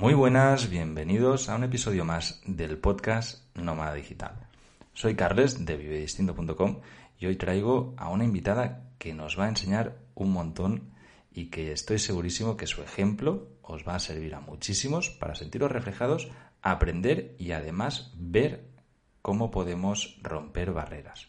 Muy buenas, bienvenidos a un episodio más del podcast Nómada Digital. Soy Carles de vivedistinto.com y hoy traigo a una invitada que nos va a enseñar un montón y que estoy segurísimo que su ejemplo os va a servir a muchísimos para sentiros reflejados, aprender y además ver cómo podemos romper barreras.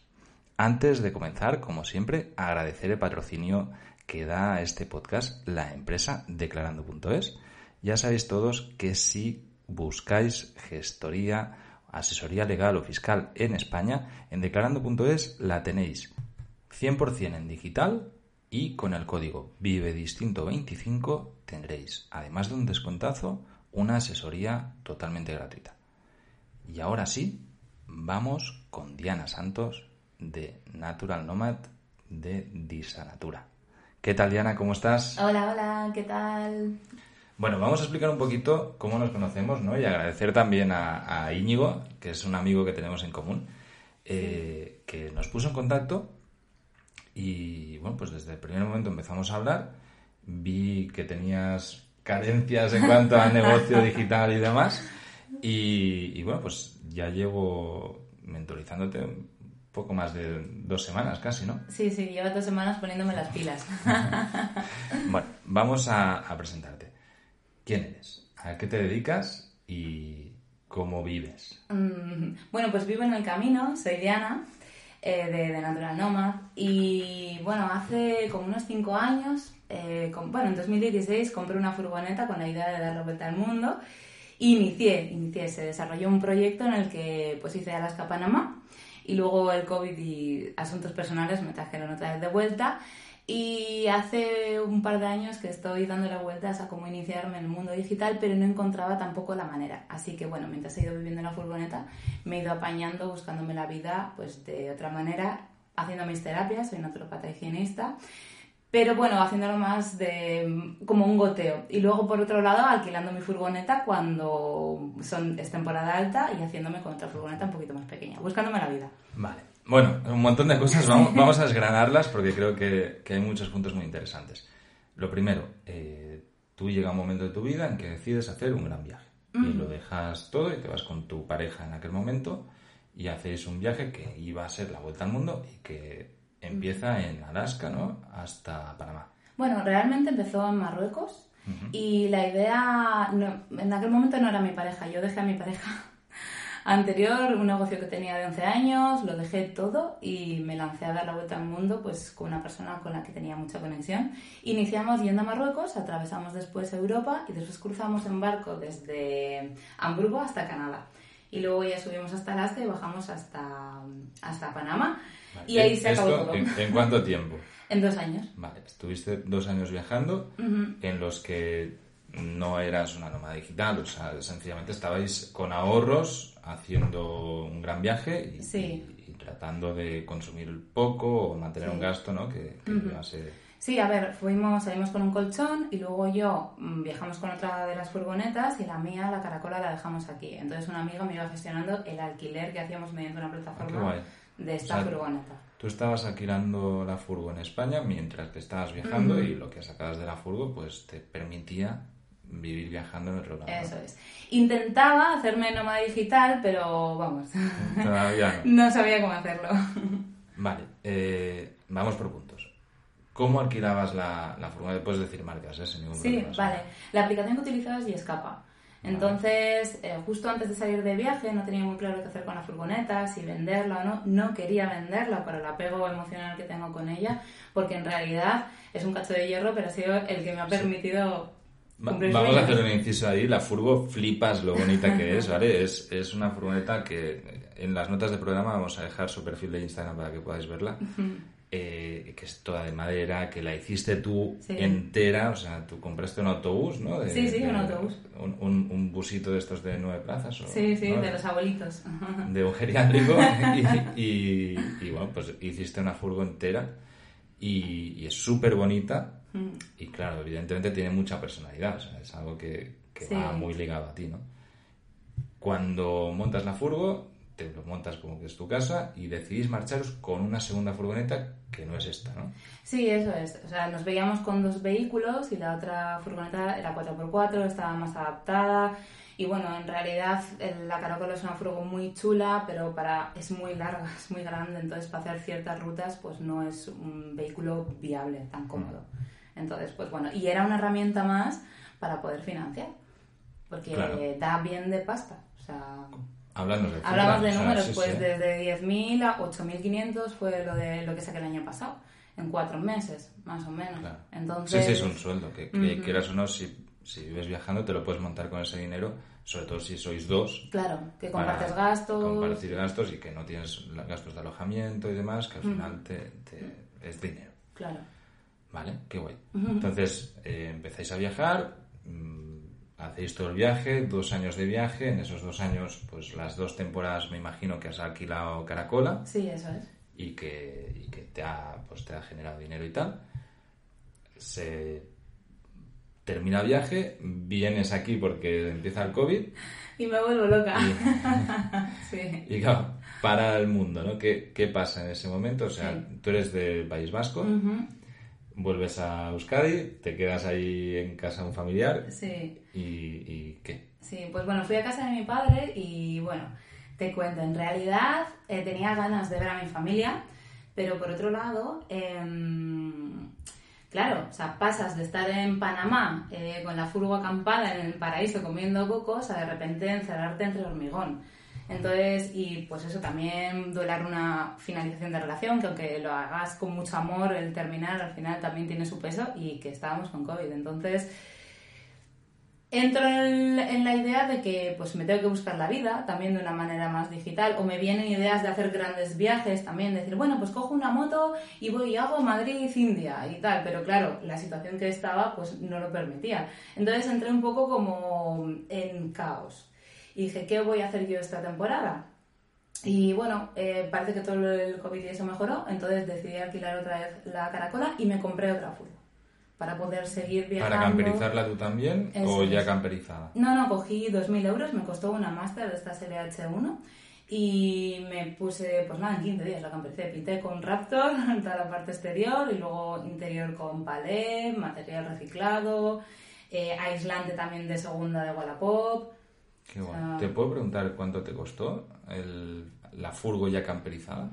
Antes de comenzar, como siempre, agradecer el patrocinio que da a este podcast la empresa declarando.es. Ya sabéis todos que si buscáis gestoría, asesoría legal o fiscal en España, en declarando.es la tenéis 100% en digital y con el código Vive Distinto 25 tendréis, además de un descontazo, una asesoría totalmente gratuita. Y ahora sí, vamos con Diana Santos de Natural Nomad de Disanatura. ¿Qué tal Diana? ¿Cómo estás? Hola, hola, ¿qué tal? Bueno, vamos a explicar un poquito cómo nos conocemos, ¿no? Y agradecer también a, Íñigo, que es un amigo que tenemos en común, eh, que nos puso en contacto y bueno, pues desde el primer momento empezamos a hablar, vi que tenías carencias en cuanto al negocio digital y demás, y, bueno, pues ya llevo mentorizándote un poco más de dos semanas casi, ¿no? Sí, sí, llevo dos semanas poniéndome las pilas. bueno, vamos a, presentarte. ¿Quién eres? ¿A qué te dedicas y cómo vives? Mm, bueno, pues vivo en el camino, soy Diana, eh, de, Natural Nomad. Y bueno, hace como unos cinco años, eh, bueno, en 2016 compré una furgoneta con la idea de dar la vuelta al mundo. Y inicié, inicié, se desarrolló un proyecto en el que pues hice Alaska Panamá y luego el COVID y asuntos personales me trajeron otra vez de vuelta y hace un par de años que estoy dándole vueltas a cómo iniciarme en el mundo digital, pero no encontraba tampoco la manera. Así que bueno, mientras he ido viviendo en la furgoneta, me he ido apañando, buscándome la vida pues de otra manera, haciendo mis terapias, soy naturopata higienista, pero bueno, haciéndolo más de como un goteo. Y luego por otro lado, alquilando mi furgoneta cuando son, es temporada alta y haciéndome con otra furgoneta un poquito más pequeña, buscándome la vida. Vale. Bueno, un montón de cosas, vamos, vamos a desgranarlas porque creo que, hay muchos puntos muy interesantes. Lo primero, eh, tú llega un momento de tu vida en que decides hacer un gran viaje y lo dejas todo y te vas con tu pareja en aquel momento y hacéis un viaje que iba a ser la vuelta al mundo y que empieza en Alaska, ¿no? Hasta Panamá. Bueno, realmente empezó en Marruecos y la idea, en aquel momento no era mi pareja, yo dejé a mi pareja anterior, un negocio que tenía de 11 años, lo dejé todo y me lancé a dar la vuelta al mundo pues con una persona con la que tenía mucha conexión. Iniciamos yendo a Marruecos, atravesamos después Europa y después cruzamos en barco desde Hamburgo hasta Canadá. Y luego ya subimos hasta Alaska y bajamos hasta, hasta Panamá. Y ahí se acabó todo. ¿en, cuánto tiempo? en dos años. Vale, estuviste dos años viajando en los que no eras una nómada digital, o sea, sencillamente estabais con ahorros haciendo un gran viaje y, tratando de consumir poco o mantener un gasto, ¿no? Que, que Sí, a ver, fuimos, salimos con un colchón y luego yo mm, viajamos con otra de las furgonetas y la mía, la caracola, la dejamos aquí. Entonces un amigo me iba gestionando el alquiler que hacíamos mediante una plataforma ah, de esta furgoneta. Tú estabas alquilando la furgo en España mientras que estabas viajando y lo que sacabas de la furgo pues te permitía vivir viajando en otro lado. Eso es. Intentaba hacerme nómada digital, pero vamos. Todavía no. no sabía cómo hacerlo. Vale, eh, vamos por puntos. ¿Cómo alquilabas la, la furgoneta? Puedes decir marcas, ¿eh? Sin ningún sí, vale. La aplicación que utilizabas y escapa. Entonces, eh, justo antes de salir de viaje, no tenía muy claro qué hacer con la furgoneta, si venderla o no. No quería venderla por el apego emocional que tengo con ella, porque en realidad es un cacho de hierro, pero ha sido el que me ha permitido Vamos a hacer un inciso ahí. La furgo flipas lo bonita que es, ¿vale? Es, es una furgoneta que en las notas de programa vamos a dejar su perfil de Instagram para que podáis verla. eh, que es toda de madera, que la hiciste tú Sí. entera, o sea, tú compraste un autobús, ¿no? De- Sí, sí, un de- autobús. Un, un- un busito de estos de nueve plazas. O, Sí, sí, ¿no? de los abuelitos. de un geriátrico y, y- y, bueno, pues hiciste una furgo entera y, y es súper bonita Mm. y claro, evidentemente tiene mucha personalidad, o sea, es algo que, que Sí. va muy ligado a ti, ¿no? Cuando montas la furgo, te lo montas como que es tu casa y decidís marcharos con una segunda furgoneta que no es esta, ¿no? Sí, eso es. O sea, nos veíamos con dos vehículos y la otra furgoneta era 4x4, estaba más adaptada. Y bueno, en realidad la Caracola es una furgo muy chula, pero para es muy larga, es muy grande, entonces para hacer ciertas rutas pues no es un vehículo viable, tan cómodo. Entonces, pues bueno, y era una herramienta más para poder financiar, porque Claro. da bien de pasta. O sea, Hablamos de Hablamos de cifras, o sea, números, sí, pues sí. desde 10.000 a 8.500 fue lo de lo que saqué el año pasado, en cuatro meses, más o menos. Claro. Entonces, Sí, sí, es un sueldo, que, que Ujú. quieras o no, si, si vives viajando te lo puedes montar con ese dinero, sobre todo si sois dos. Claro, que compartes gastos. Compartir gastos y que no tienes gastos de alojamiento y demás, que al final te, te- es dinero. Claro. ¿Vale? Qué guay. Entonces, eh, empezáis a viajar, mm, hacéis todo el viaje, dos años de viaje, en esos dos años, pues las dos temporadas me imagino que has alquilado Caracola Sí, eso es. y que, y que te, ha, pues, te ha generado dinero y tal. Se termina el viaje, vienes aquí porque empieza el COVID Y me vuelvo loca. sí. y claro, para el mundo, ¿no? ¿Qué, qué pasa en ese momento? O sea, Sí. tú eres del País Vasco, Ujú. Vuelves a Euskadi, te quedas ahí en casa de un familiar Sí. y, y ¿qué? Sí, pues bueno, fui a casa de mi padre y bueno, te cuento, en realidad eh, tenía ganas de ver a mi familia, pero por otro lado, em, claro, o sea, pasas de estar en Panamá eh, con la furgo acampada en el paraíso comiendo cocos a de repente encerrarte entre hormigón. Entonces, y pues eso también duelar una finalización de relación, que aunque lo hagas con mucho amor, el terminar al final también tiene su peso y que estábamos con COVID. Entonces, entro en, en la idea de que pues me tengo que buscar la vida también de una manera más digital o me vienen ideas de hacer grandes viajes también decir bueno pues cojo una moto y voy y hago Madrid India y tal. Pero claro la situación que estaba pues no lo permitía. Entonces entré un poco como en caos y dije qué voy a hacer yo esta temporada y bueno, eh, parece que todo el COVID y eso mejoró, entonces decidí alquilar otra vez la caracola y me compré otra furgo para poder seguir viajando. ¿Para camperizarla tú también o Eso ya es. camperizada? No, no, cogí 2.000 euros, me costó una máster de esta LH1 y me puse, pues nada, en 15 días la campericé. Pinté con Raptor toda la parte exterior y luego interior con palé, material reciclado, eh, aislante también de segunda de Wallapop. Qué. ¿Te puedo preguntar cuánto te costó el- la furgo ya camperizada?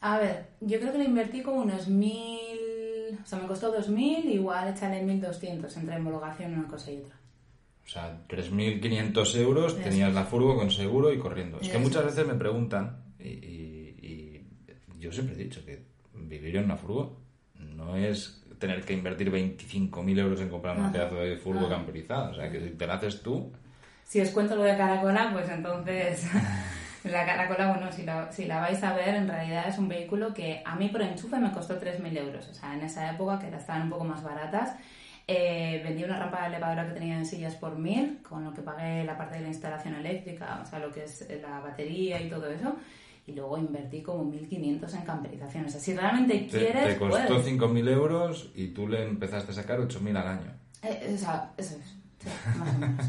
A ver, yo creo que le invertí como unos 1.000, o sea, me costó 2.000, igual échale 1.200 entre homologación una cosa y otra. O sea, 3.500 euros Eso tenías es. la furgo con seguro y corriendo. Es que muchas es. veces me preguntan, y, y- y yo siempre he dicho que vivir en una furgo no es tener que invertir 25.000 euros en comprar un pedazo de furgo camperizada. O sea, que si te la haces tú, Si os cuento lo de Caracola, pues entonces la Caracola, bueno, si la, si la vais a ver, en realidad es un vehículo que a mí por enchufe me costó 3.000 euros. O sea, en esa época que estaban un poco más baratas, eh, vendí una rampa de elevadora que tenía en sillas por 1.000, con lo que pagué la parte de la instalación eléctrica, o sea, lo que es la batería y todo eso. Y luego invertí como 1.500 en camperización. O sea, si realmente te, quieres, te costó puedes. 5.000 euros y tú le empezaste a sacar 8.000 al año. Eh, o sea, eso es. Más o menos.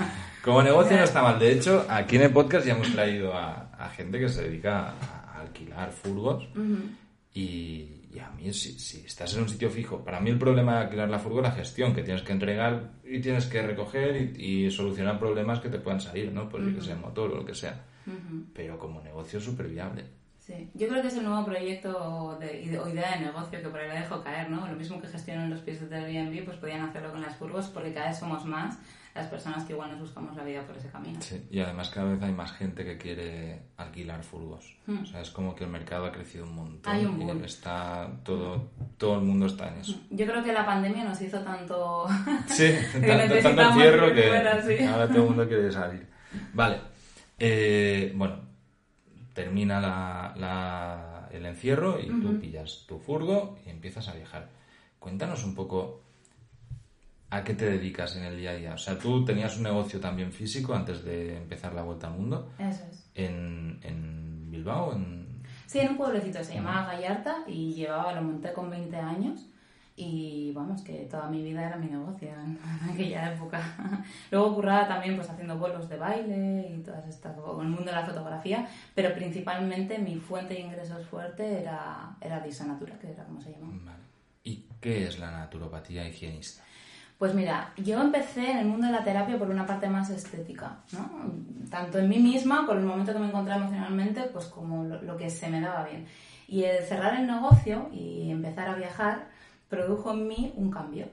Como negocio no está mal. De hecho, aquí en el podcast ya hemos traído a, a gente que se dedica a, a alquilar furgos. Y, y a mí, si, si estás en un sitio fijo, para mí el problema de alquilar la furgo es la gestión, que tienes que entregar y tienes que recoger y, y solucionar problemas que te puedan salir, ¿no? Pues yo que sea motor o lo que sea. Pero como negocio es súper viable. Sí, yo creo que es el nuevo proyecto de, o idea de negocio que por ahí la dejo caer, ¿no? Lo mismo que gestionan los pisos de Airbnb, pues podían hacerlo con las furgos porque cada vez somos más las personas que igual nos buscamos la vida por ese camino. Sí, y además cada vez hay más gente que quiere alquilar furgos. O sea, es como que el mercado ha crecido un montón. Hay un y está todo, todo el mundo está en eso. Yo creo que la pandemia nos hizo tanto... Sí, tanto, tanto encierro que que fuera así. ahora todo el mundo quiere salir. Vale, eh, bueno, termina la, la- el encierro y tú pillas tu furgo y empiezas a viajar. Cuéntanos un poco a qué te dedicas en el día a día. O sea, tú tenías un negocio también físico antes de empezar la vuelta al mundo. Eso es. En, en Bilbao, en... Sí, en un pueblecito, se llamaba Gallarta y llevaba, lo monté con 20 años y vamos, que toda mi vida era mi negocio en aquella época. Luego curraba también pues haciendo vuelos de baile y todas estas, con el mundo de la fotografía, pero principalmente mi fuente de ingresos fuerte era, era Natura, que era como se llamaba. Vale. ¿Y qué es la naturopatía higienista? Pues mira, yo empecé en el mundo de la terapia por una parte más estética, ¿no? Tanto en mí misma, por el momento que me encontraba emocionalmente, pues como lo, lo que se me daba bien. Y el cerrar el negocio y empezar a viajar produjo en mí un cambio.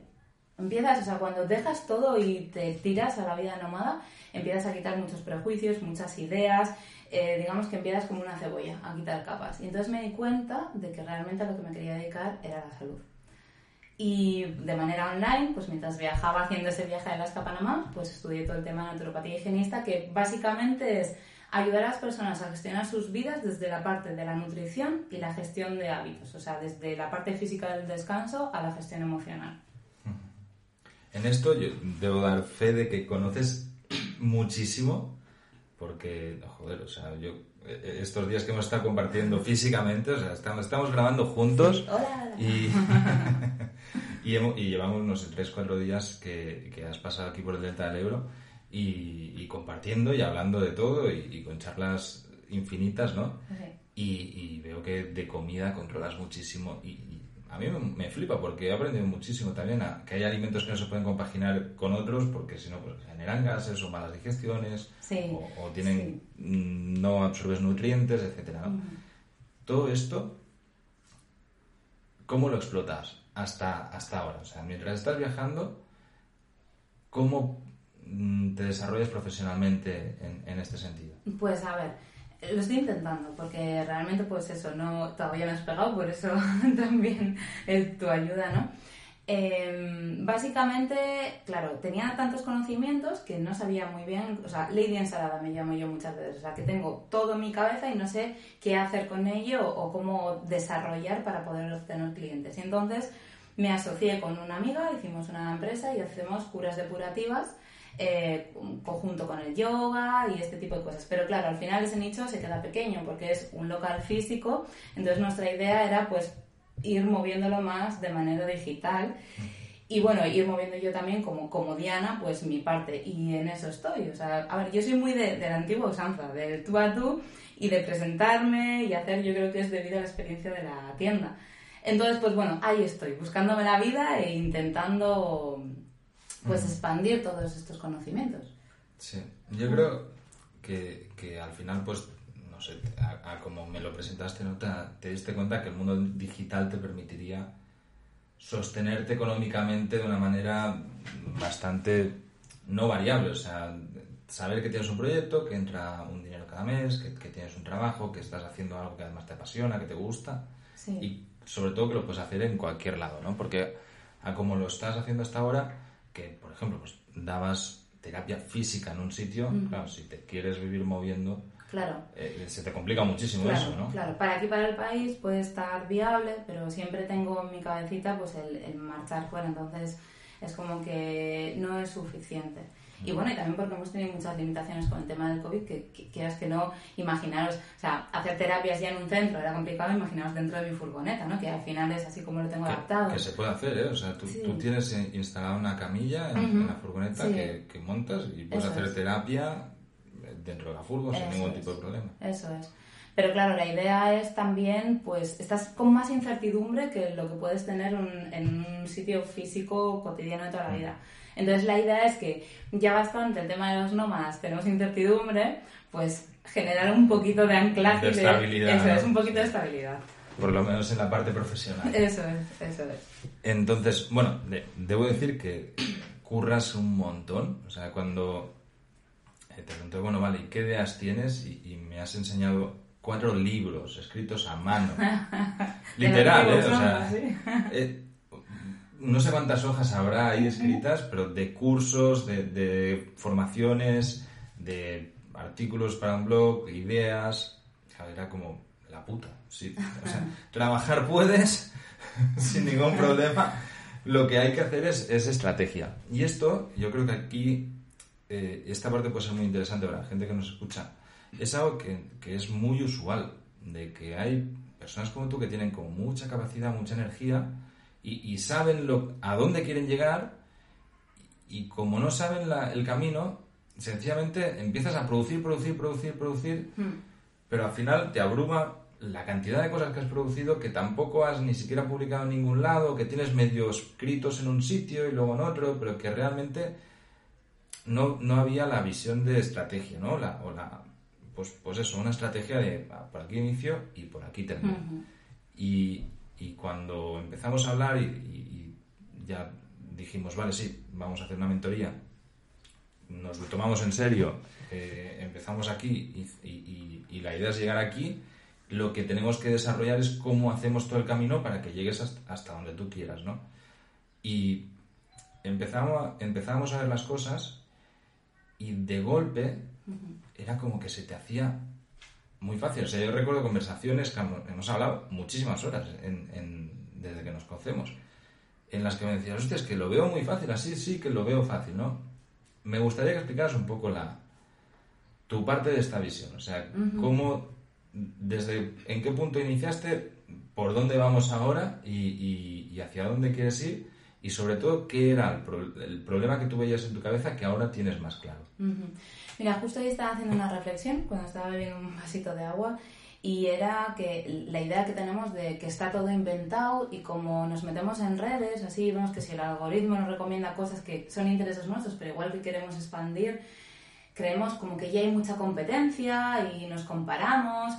Empiezas, o sea, cuando dejas todo y te tiras a la vida nómada, empiezas a quitar muchos prejuicios, muchas ideas, eh, digamos que empiezas como una cebolla a quitar capas. Y entonces me di cuenta de que realmente a lo que me quería dedicar era la salud. Y de manera online, pues mientras viajaba haciendo ese viaje de Alaska a Panamá, pues estudié todo el tema de naturopatía higienista, que básicamente es ayudar a las personas a gestionar sus vidas desde la parte de la nutrición y la gestión de hábitos, o sea, desde la parte física del descanso a la gestión emocional. En esto yo debo dar fe de que conoces muchísimo, porque, joder, o sea, yo eh, estos días que hemos estado compartiendo físicamente, o sea, estamos, estamos grabando juntos y, y, llevamos, no sé, 3-4 días que, que has pasado aquí por el Delta del Ebro y, compartiendo y hablando de todo y, con charlas infinitas, ¿no? Y, veo que de comida controlas muchísimo y, a mí me, flipa porque he aprendido muchísimo también a que hay alimentos que no se pueden compaginar con otros porque si no pues generan gases o malas digestiones o, tienen no absorbes nutrientes, etcétera, Todo esto ¿cómo lo explotas hasta, hasta ahora? O sea, mientras estás viajando, ¿cómo te desarrollas profesionalmente en, este sentido? Pues a ver, lo estoy intentando, porque realmente pues eso, no, todavía no has pegado, por eso también es tu ayuda, ¿no? Em, básicamente, claro, tenía tantos conocimientos que no sabía muy bien, o sea, Lady Ensalada me llamo yo muchas veces, o sea, que tengo todo en mi cabeza y no sé qué hacer con ello o cómo desarrollar para poder obtener clientes. Y entonces me asocié con una amiga, hicimos una empresa y hacemos curas depurativas eh, conjunto con el yoga y este tipo de cosas. Pero claro, al final ese nicho se queda pequeño porque es un local físico, entonces nuestra idea era pues ir moviéndolo más de manera digital. Y bueno, ir moviendo yo también como, como Diana, pues mi parte. Y en eso estoy. O sea, a ver, yo soy muy de, de la antigua usanza, del tú a tú y de presentarme y hacer, yo creo que es debido a la experiencia de la tienda. Entonces, pues bueno, ahí estoy, buscándome la vida e intentando pues expandir todos estos conocimientos. Sí, yo creo que, que al final, pues, no sé, a, como me lo presentaste, ¿no? te, te diste cuenta que el mundo digital te permitiría sostenerte económicamente de una manera bastante no variable, o sea, saber que tienes un proyecto, que entra un dinero cada mes, que, que tienes un trabajo, que estás haciendo algo que además te apasiona, que te gusta y sobre todo que lo puedes hacer en cualquier lado, ¿no? Porque a como lo estás haciendo hasta ahora, que, por ejemplo, pues dabas terapia física en un sitio, claro, si te quieres vivir moviendo, claro. Eh, se te complica muchísimo eso, ¿no? Claro, para aquí, para el país puede estar viable, pero siempre tengo en mi cabecita pues el, el marchar fuera, entonces es como que no es suficiente. Y bueno, y también porque hemos tenido muchas limitaciones con el tema del COVID, que, quieras que no, imaginaros, o sea, hacer terapias ya en un centro era complicado, imaginaos dentro de mi furgoneta, ¿no? Que al final es así como lo tengo adaptado. Que se puede hacer, ¿eh? O sea, tú, tú tienes instalada una camilla en, la furgoneta que, que, montas y puedes hacer terapia dentro de la furgoneta sin ningún tipo de problema. Eso es. Pero claro, la idea es también, pues, estás con más incertidumbre que lo que puedes tener en un sitio físico cotidiano de toda la vida. Entonces la idea es que ya bastante el tema de los nómadas tenemos incertidumbre, pues generar un poquito de anclaje. De estabilidad. eso es, un poquito de estabilidad. Por lo menos en la parte profesional. Eso es, eso es. Entonces, bueno, debo decir que curras un montón. O sea, cuando eh, te pregunté, bueno, vale, ¿y qué ideas tienes? Y, me has enseñado cuatro libros escritos a mano. Literal, ¿eh? O sea, eh, no sé cuántas hojas habrá ahí escritas, pero de cursos, de, formaciones, de artículos para un blog, ideas. Era como la puta. Sí, o sea, trabajar puedes sin ningún problema. Lo que hay que hacer es, es estrategia. Y esto, yo creo que aquí, eh, esta parte puede ser muy interesante para la gente que nos escucha. Es algo que, que es muy usual, de que hay personas como tú que tienen como mucha capacidad, mucha energía y, y saben lo, a dónde quieren llegar y como no saben la- el camino, sencillamente empiezas a producir, producir, producir, producir, pero al final te abruma la cantidad de cosas que has producido que tampoco has ni siquiera publicado en ningún lado, que tienes medio escritos en un sitio y luego en otro, pero que realmente no, no había la visión de estrategia, ¿no? La, o la, pues, pues eso, una estrategia de por aquí inicio y por aquí termino. y, y cuando empezamos a hablar y, y- y ya dijimos, vale, sí, vamos a hacer una mentoría, nos lo tomamos en serio, eh, empezamos aquí y, y- la idea es llegar aquí, lo que tenemos que desarrollar es cómo hacemos todo el camino para que llegues hasta, hasta donde tú quieras, ¿no? Y empezamos, a- empezamos a ver las cosas y de golpe era como que se te hacía muy fácil. O sea, yo recuerdo conversaciones que hemos- hablado muchísimas horas en- en- desde que nos conocemos, en las que me decías, hostia, es que lo veo muy fácil, así sí que lo veo fácil, ¿no? Me gustaría que explicaras un poco la tu parte de esta visión, o sea, cómo, desde en qué punto iniciaste, por dónde vamos ahora y, y- y hacia dónde quieres ir y sobre todo qué era el, pro- el problema que tú veías en tu cabeza que ahora tienes más claro. Mira, justo hoy estaba haciendo una reflexión cuando estaba bebiendo un vasito de agua y era que la idea que tenemos de que está todo inventado y como nos metemos en redes, así vemos que si el algoritmo nos recomienda cosas que son intereses nuestros, pero igual que queremos expandir, creemos como que ya hay mucha competencia y nos comparamos.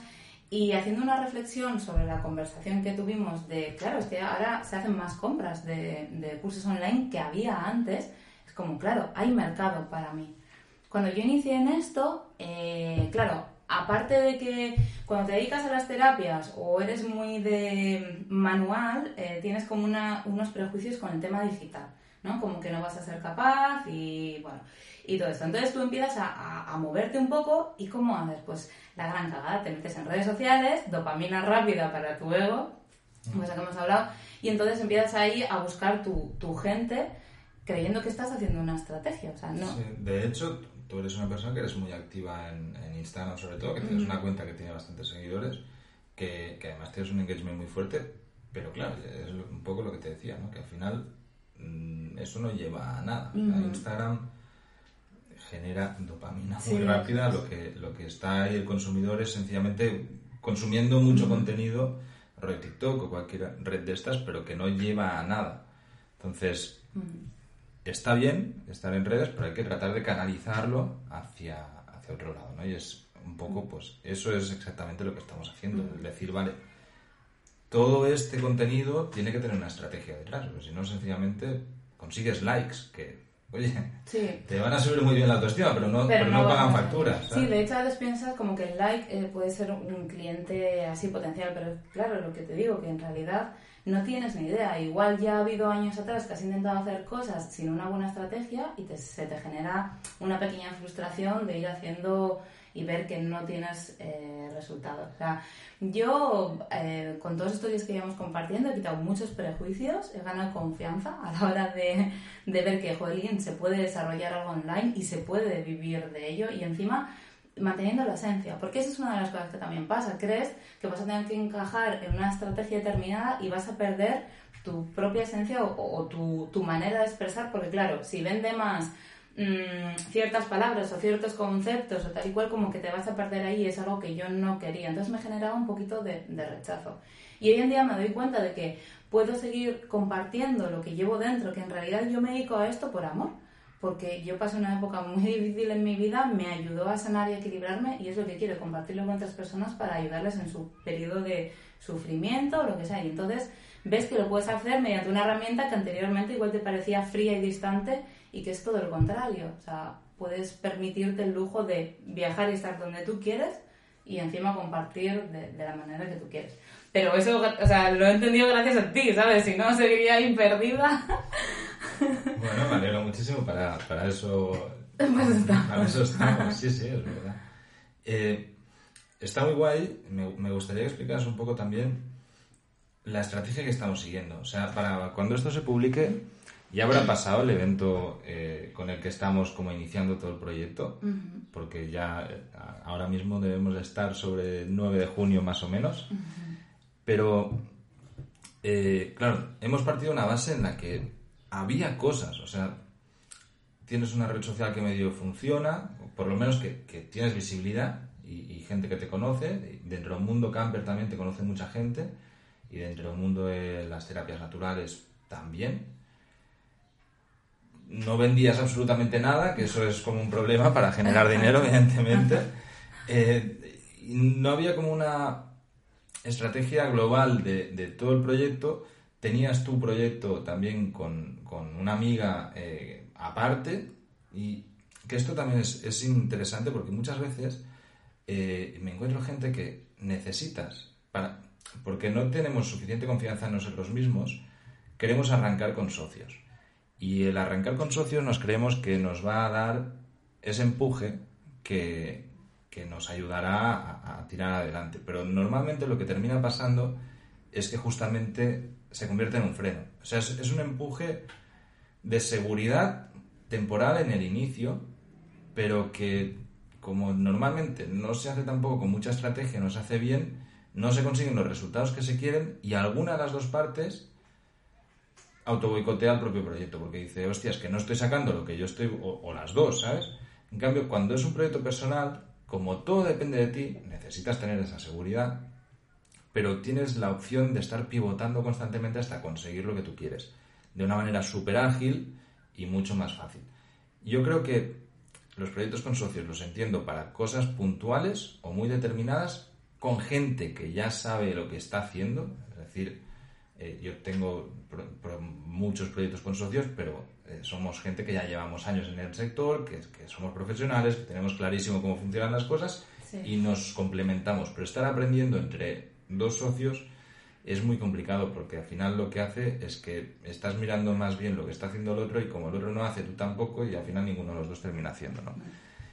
Y haciendo una reflexión sobre la conversación que tuvimos de, claro, es que ahora se hacen más compras de, cursos online que había antes, es como, claro, hay mercado para mí. Cuando yo inicié en esto, eh, claro, aparte de que cuando te dedicas a las terapias o eres muy de manual, eh, tienes como una- unos prejuicios con el tema digital, ¿no? Como que no vas a ser capaz y bueno, y todo esto. Entonces tú empiezas a, a- a moverte un poco y ¿cómo haces? Pues la gran cagada, te metes en redes sociales, dopamina rápida para tu ego, cosa que hemos hablado, y entonces empiezas ahí a buscar tu, tu gente creyendo que estás haciendo una estrategia, o sea, no... Sí, de hecho, tú eres una persona que eres muy activa en, en Instagram, sobre todo, que tienes una cuenta que tiene bastantes seguidores, que, que además tienes un engagement muy fuerte, pero claro, es un poco lo que te decía, ¿no? que al final eso no lleva a nada. Instagram genera dopamina muy rápida, lo que, lo que está ahí el consumidor es sencillamente consumiendo mucho contenido, rollo TikTok o cualquier red de estas, pero que no lleva a nada. Entonces, está bien estar en redes, pero hay que tratar de canalizarlo hacia, hacia otro lado, ¿no? Y es un poco, pues, eso es exactamente lo que estamos haciendo. Es decir, vale, todo este contenido tiene que tener una estrategia detrás, porque si no, sencillamente consigues likes, que, oye, Sí. te van a subir muy bien la autoestima, pero no, pero no pagan facturas. Sí, de hecho a veces piensas como que el like eh, puede ser un cliente así potencial, pero claro, lo que te digo, que en realidad no tienes ni idea. Igual ya ha habido años atrás que has intentado hacer cosas sin una buena estrategia y te- se te genera una pequeña frustración de ir haciendo y ver que no tienes eh, resultados. O sea, yo eh, con todos estos días que llevamos compartiendo he quitado muchos prejuicios, he ganado confianza a la hora de, de ver que jolín, se puede desarrollar algo online y se puede vivir de ello y encima manteniendo la esencia, porque esa es una de las cosas que también pasa, crees que vas a tener que encajar en una estrategia determinada y vas a perder tu propia esencia o, o tu, tu manera de expresar, porque claro, si vende más mm, ciertas palabras o ciertos conceptos o tal y cual, como que te vas a perder ahí, es algo que yo no quería. Entonces me generaba un poquito de, de rechazo. Y hoy en día me doy cuenta de que puedo seguir compartiendo lo que llevo dentro, que en realidad yo me dedico a esto por amor. Porque yo pasé una época muy difícil en mi vida, me ayudó a sanar y equilibrarme y es lo que quiero, compartirlo con otras personas para ayudarles en su periodo de sufrimiento o lo que sea. Y entonces ves que lo puedes hacer mediante una herramienta que anteriormente igual te parecía fría y distante y que es todo lo contrario. O sea, puedes permitirte el lujo de viajar y estar donde tú quieres y encima compartir de, de la manera que tú quieres. Pero eso, o sea, lo he entendido gracias a ti, ¿sabes? Si no, seguiría ahí perdida. Bueno, me alegro muchísimo para, para eso. Pues estamos. Para eso estamos, sí, sí, es verdad. Eh, está muy guay. Me, me gustaría que explicaras un poco también la estrategia que estamos siguiendo. O sea, para cuando esto se publique, ya habrá pasado el evento eh, con el que estamos como iniciando todo el proyecto, porque ya eh, ahora mismo debemos estar sobre el 9 de junio más o menos. Pero, eh, claro, hemos partido de una base en la que había cosas, o sea, tienes una red social que medio funciona, por lo menos que, que tienes visibilidad y, y, gente que te conoce, dentro del mundo camper también te conoce mucha gente, y dentro del mundo de las terapias naturales también. No vendías absolutamente nada, que eso es como un problema para generar dinero, evidentemente. Eh, no había como una estrategia global de, de, todo el proyecto. Tenías tu proyecto también con, con una amiga eh, aparte y que esto también es, es interesante porque muchas veces eh, me encuentro gente que necesitas para, porque no tenemos suficiente confianza en nosotros mismos, queremos arrancar con socios. Y el arrancar con socios nos creemos que nos va a dar ese empuje que, que nos ayudará a, a, tirar adelante. Pero normalmente lo que termina pasando es que justamente se convierte en un freno. O sea, es, es un empuje de seguridad temporal en el inicio, pero que como normalmente no se hace tampoco con mucha estrategia, no se hace bien, no se consiguen los resultados que se quieren y alguna de las dos partes autoboicotea el propio proyecto porque dice, hostia, es que no estoy sacando lo que yo estoy, o, o, las dos, ¿sabes? En cambio, cuando es un proyecto personal, como todo depende de ti, necesitas tener esa seguridad, pero tienes la opción de estar pivotando constantemente hasta conseguir lo que tú quieres, de una manera súper ágil y mucho más fácil. Yo creo que los proyectos con socios los entiendo para cosas puntuales o muy determinadas con gente que ya sabe lo que está haciendo, es decir, eh, yo tengo pro, pro, muchos proyectos con socios, pero eh, somos gente que ya llevamos años en el sector, que, que, somos profesionales, que tenemos clarísimo cómo funcionan las cosas sí. y nos complementamos. Pero estar aprendiendo entre dos socios es muy complicado porque al final lo que hace es que estás mirando más bien lo que está haciendo el otro y como el otro no hace, tú tampoco y al final ninguno de los dos termina haciendo, ¿no?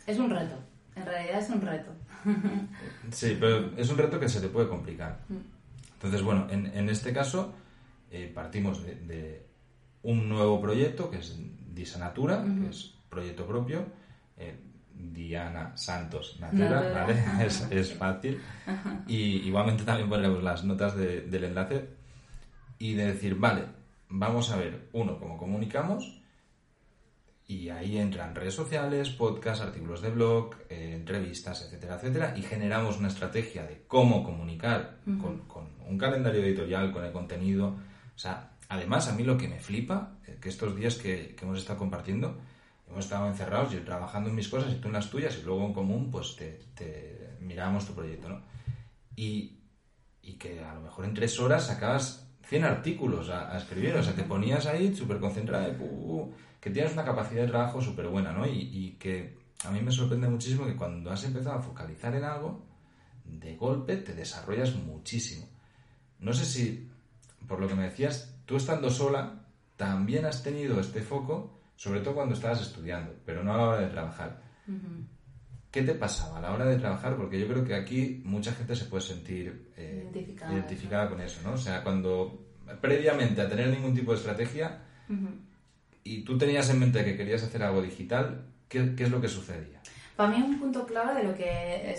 Es un reto, en realidad es un reto. Sí, pero es un reto que se te puede complicar. Entonces, bueno, en, en este caso eh, partimos de, de, un nuevo proyecto que es Disanatura, uh -huh. que es proyecto propio. Eh, Diana Santos Natura, no, ¿vale? Es, es fácil. Y igualmente también pondremos las notas de, del enlace y de decir, vale, vamos a ver, uno, cómo comunicamos, y ahí entran redes sociales, podcasts, artículos de blog, eh, entrevistas, etcétera, etcétera, y generamos una estrategia de cómo comunicar uh -huh. con, con, un calendario editorial, con el contenido. O sea, además, a mí lo que me flipa, eh, que estos días que, que hemos estado compartiendo, hemos estado encerrados, yo trabajando en mis cosas y tú en las tuyas, y luego en común, pues te, te mirábamos tu proyecto, ¿no? Y, y, que a lo mejor en tres horas sacabas 100 artículos a, a escribir, o sea, te ponías ahí súper concentrada, uh, uh, que tienes una capacidad de trabajo súper buena, ¿no? Y, y, que a mí me sorprende muchísimo que cuando has empezado a focalizar en algo, de golpe te desarrollas muchísimo. No sé si, por lo que me decías, tú estando sola, también has tenido este foco sobre todo cuando estabas estudiando, pero no a la hora de trabajar. Uh -huh. ¿Qué te pasaba a la hora de trabajar? Porque yo creo que aquí mucha gente se puede sentir eh, identificada, identificada con eso, ¿no? O sea, cuando previamente a tener ningún tipo de estrategia uh -huh. Y tú tenías en mente que querías hacer algo digital, ¿qué, ¿qué, es lo que sucedía? Para mí un punto clave de lo que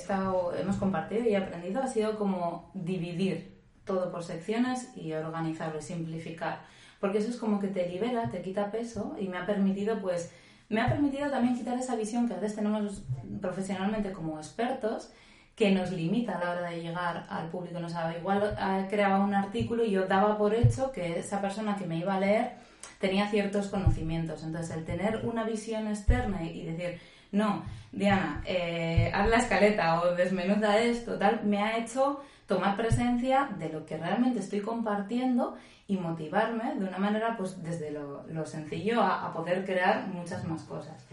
hemos compartido y aprendido ha sido como dividir todo por secciones y organizarlo y simplificar porque eso es como que te libera, te quita peso y me ha permitido pues me ha permitido también quitar esa visión que a veces tenemos profesionalmente como expertos que nos limita a la hora de llegar al público. No sabe, igual creaba un artículo y yo daba por hecho que esa persona que me iba a leer tenía ciertos conocimientos. Entonces, el tener una visión externa y decir, no, Diana, eh, haz la escaleta o desmenuda esto, tal, me ha hecho tomar presencia de lo que realmente estoy compartiendo y motivarme de una manera, pues desde lo, lo sencillo a, a, poder crear muchas más cosas.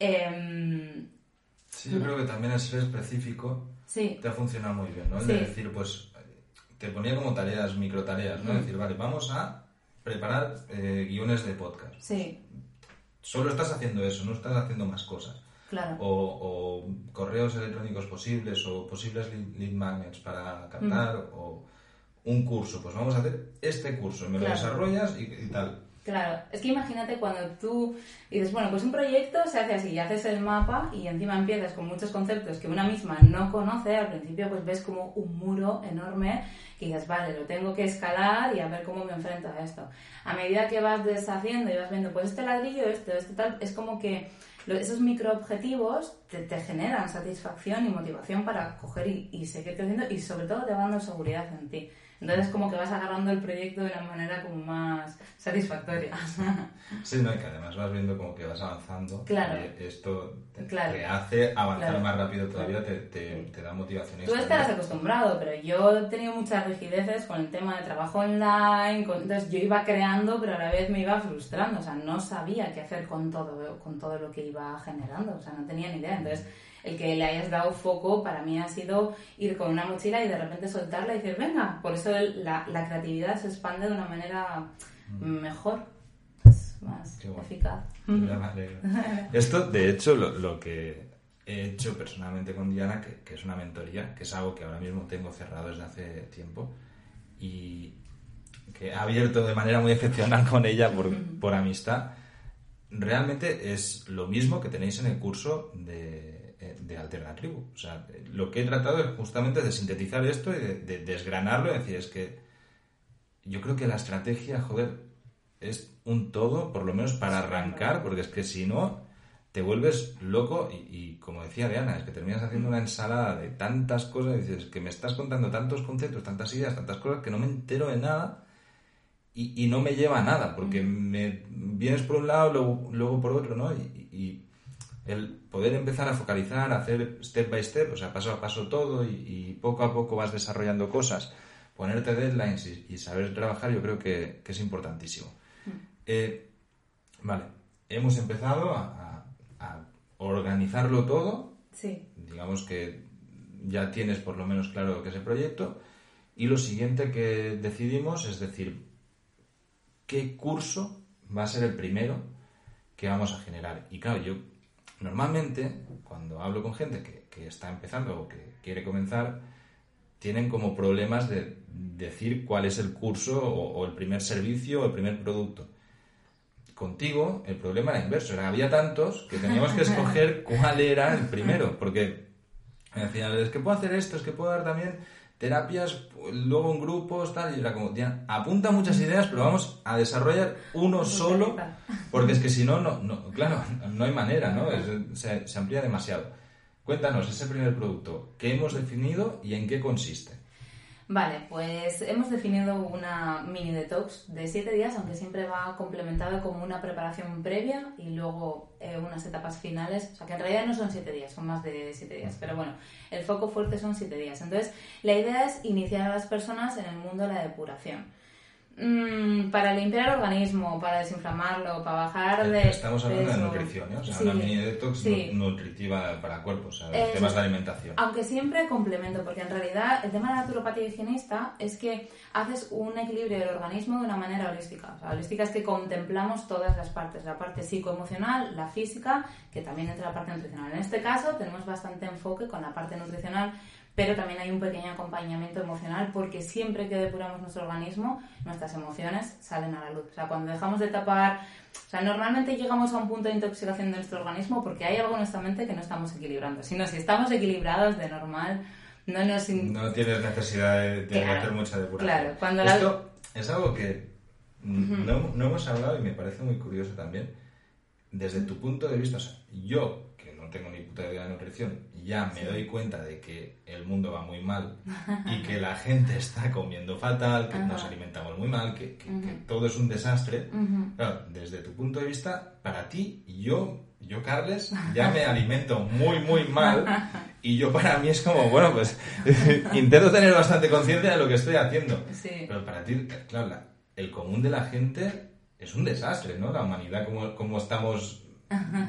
Eh, sí, yo creo que también el ser específico sí. te ha funcionado muy bien, ¿no? Sí. decir, pues te ponía como tareas, micro tareas, ¿no? Mm. Es decir, vale, vamos a preparar eh, guiones de podcast. Sí. Solo estás haciendo eso, no estás haciendo más cosas. Claro. o, o correos electrónicos posibles o posibles lead, magnets para captar o un curso. Pues vamos a hacer este curso, me lo desarrollas y, y tal. Claro, es que imagínate cuando tú dices, bueno, pues un proyecto se hace así, haces el mapa y encima empiezas con muchos conceptos que una misma no conoce, al principio pues ves como un muro enorme que dices, vale, lo tengo que escalar y a ver cómo me enfrento a esto. A medida que vas deshaciendo y vas viendo, pues este ladrillo, esto, este tal, es como que esos microobjetivos te, te generan satisfacción y motivación para coger y, y seguir creciendo y sobre todo te van dando seguridad en ti. Entonces como que vas agarrando el proyecto de una manera como más satisfactoria. Sí, no, y que además vas viendo como que vas avanzando. Claro. y esto te, Claro. te hace avanzar Claro. más rápido todavía, te, te, te da motivación. Tú estarás acostumbrado, pero yo he tenido muchas rigideces con el tema de trabajo online, con- entonces yo iba creando, pero a la vez me iba frustrando, o sea, no sabía qué hacer con todo, con todo lo que iba generando, o sea, no tenía ni idea. Entonces, el que le hayas dado foco para mí ha sido ir con una mochila y de repente soltarla y decir, venga, por eso el- la, la creatividad se expande de una manera mejor, es más Qué eficaz. Esto, de hecho, lo, lo que he hecho personalmente con Diana, que, que es una mentoría, que es algo que ahora mismo tengo cerrado desde hace tiempo y que he abierto de manera muy excepcional con ella por, por amistad, realmente es lo mismo que tenéis en el curso de, de Alternatribu. O sea, lo que he tratado es justamente de sintetizar esto y de, de desgranarlo y decir, es que yo creo que la estrategia, joder, es un todo, por lo menos para arrancar, porque es que si no, te vuelves loco y, y como decía Diana, es que terminas haciendo una ensalada de tantas cosas y dices que me estás contando tantos conceptos, tantas ideas, tantas cosas que no me entero de nada y, y no me lleva a nada, porque me vienes por un lado, luego, luego por otro, ¿no? Y, y el poder empezar a focalizar, a hacer step by step, o sea, paso a paso todo y, y poco a poco vas desarrollando cosas, ponerte deadlines y, y saber trabajar, yo creo que, que es importantísimo. Eh, vale, hemos empezado a, a- a organizarlo todo, Sí, digamos que ya tienes por lo menos claro lo que es el proyecto, y lo siguiente que decidimos es decir, ¿qué curso va a ser el primero que vamos a generar? Y claro, yo normalmente cuando hablo con gente que, que está empezando o que quiere comenzar, tienen como problemas de decir cuál es el curso o, o el primer servicio o el primer producto. Contigo el problema era inverso, era había tantos que teníamos que escoger cuál era el primero, porque me decían, es que puedo hacer esto, es que puedo dar también terapias, luego en grupos, tal, y era como, "Diana, apunta muchas ideas, pero vamos a desarrollar uno solo, porque es que si no, no, no claro, no hay manera, ¿no? Es- se, se amplía demasiado. Cuéntanos ese primer producto, ¿qué hemos definido y en qué consiste? Vale, pues hemos definido una mini detox de 7 días, aunque siempre va complementado como una preparación previa y luego eh, unas etapas finales. O sea, que en realidad no son 7 días, son más de 7 días. Pero bueno, el foco fuerte son 7 días. Entonces, la idea es iniciar a las personas en el mundo de la depuración. Mm, para limpiar el organismo, para desinflamarlo, para bajar de. Estamos hablando de nutrición, ¿eh? O sea, Sí, una mini detox sí. nutritiva para cuerpos, o sea, Eh, temas de alimentación. Aunque siempre complemento, porque en realidad el tema de la naturopatía higienista es que haces un equilibrio del organismo de una manera holística. O sea, holística es que contemplamos todas las partes, la parte psicoemocional, la física, que también entra la parte nutricional. En este caso tenemos bastante enfoque con la parte nutricional, pero también hay un pequeño acompañamiento emocional porque siempre que depuramos nuestro organismo, nuestras emociones salen a la luz. O sea, cuando dejamos de tapar... O sea, normalmente llegamos a un punto de intoxicación de nuestro organismo porque hay algo en nuestra mente que no estamos equilibrando. Si no, si estamos equilibrados de normal, no nos... No tienes necesidad de, de Claro, hacer mucha depuración. claro, cuando la- Esto es algo que no, no hemos hablado y me parece muy curioso también. Desde tu punto de vista, o sea, yo, que no tengo ni puta idea de nutrición, ya me doy cuenta de que el mundo va muy mal y que la gente está comiendo fatal, que nos Ajá. alimentamos muy mal, que, que- que todo es un desastre. Claro, desde tu punto de vista, para ti, yo, yo Carles, ya me alimento muy, muy mal y yo para mí es como, bueno, pues intento tener bastante conciencia de lo que estoy haciendo. Sí. Pero para ti, claro, la- el común de la gente es un desastre, ¿no? La humanidad, como, como estamos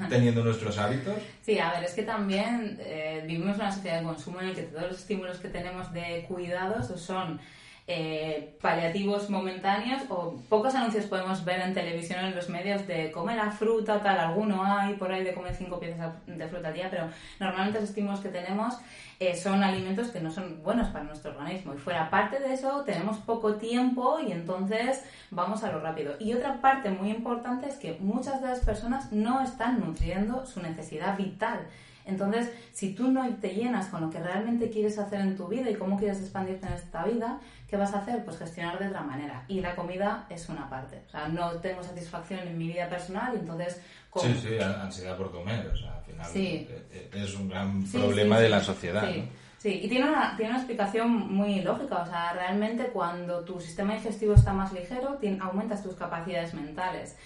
teniendo nuestros hábitos. Sí, a ver, es que también eh, vivimos en una sociedad de consumo en el que todos los estímulos que tenemos de cuidados son eh, paliativos momentáneos o pocos anuncios podemos ver en televisión en los medios de comer la fruta, tal, alguno hay por ahí de comer cinco piezas de fruta al día, pero normalmente los estímulos que tenemos eh, son alimentos que no son buenos para nuestro organismo. Y fuera parte de eso, tenemos poco tiempo y entonces vamos a lo rápido. Y otra parte muy importante es que muchas de las personas no están nutriendo su necesidad vital. Entonces, si tú no te llenas con lo que realmente quieres hacer en tu vida y cómo quieres expandirte en esta vida, ¿qué vas a hacer? Pues gestionar de otra manera. Y la comida es una parte. O sea, no tengo satisfacción en mi vida personal y entonces... Sí, sí, ansiedad por comer. O sea, al final eh, es un gran problema de la sociedad. Sí, y tiene una, tiene una explicación muy lógica. O sea, realmente cuando tu sistema digestivo está más ligero, aumentas tus capacidades mentales.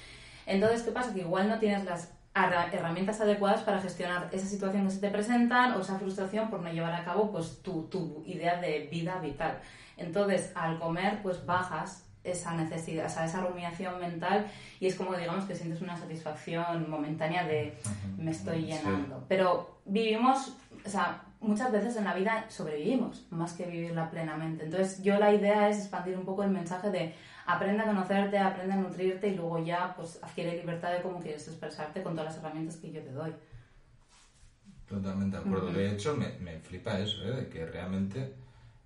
Entonces, ¿qué pasa? Que igual no tienes las herramientas adecuadas para gestionar esa situación que se te presentan o esa frustración por no llevar a cabo pues tu, tu idea de vida vital. Entonces, al comer, pues bajas esa necesidad, o sea, esa rumiación mental y es como digamos que sientes una satisfacción momentánea de me estoy llenando. Pero vivimos, o sea, muchas veces en la vida sobrevivimos más que vivirla plenamente. Entonces, yo la idea es expandir un poco el mensaje de aprende a conocerte, aprende a nutrirte y luego ya pues adquiere libertad de cómo quieres expresarte con todas las herramientas que yo te doy. Totalmente de acuerdo. De hecho, me, me flipa eso, ¿eh? de que realmente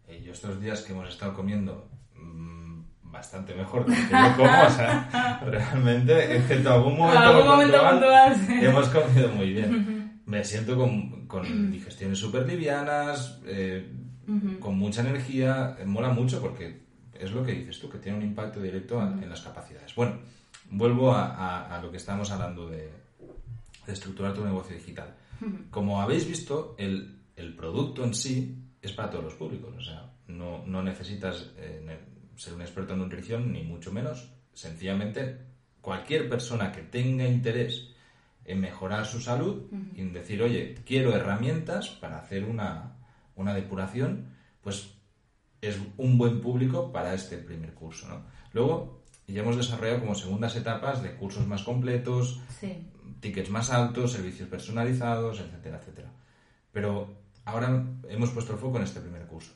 eh, yo estos días que hemos estado comiendo mmm, bastante mejor que yo como, o sea, realmente, excepto algún momento, algún momento puntual, hemos comido muy bien. Me siento con, con digestiones súper livianas, eh, con mucha energía, mola mucho porque es lo que dices tú, que tiene un impacto directo en, las capacidades. Bueno, vuelvo a, lo que estamos hablando de, estructurar tu negocio digital. Como habéis visto, el, producto en sí es para todos los públicos. O sea, no, necesitas eh, ser un experto en nutrición, ni mucho menos. Sencillamente, cualquier persona que tenga interés en mejorar su salud y en decir, oye, quiero herramientas para hacer una, una depuración, pues es un buen público para este primer curso. ¿no? Luego ya hemos desarrollado como segundas etapas de cursos más completos, tickets más altos, servicios personalizados, etcétera, etcétera. Pero ahora hemos puesto el foco en este primer curso.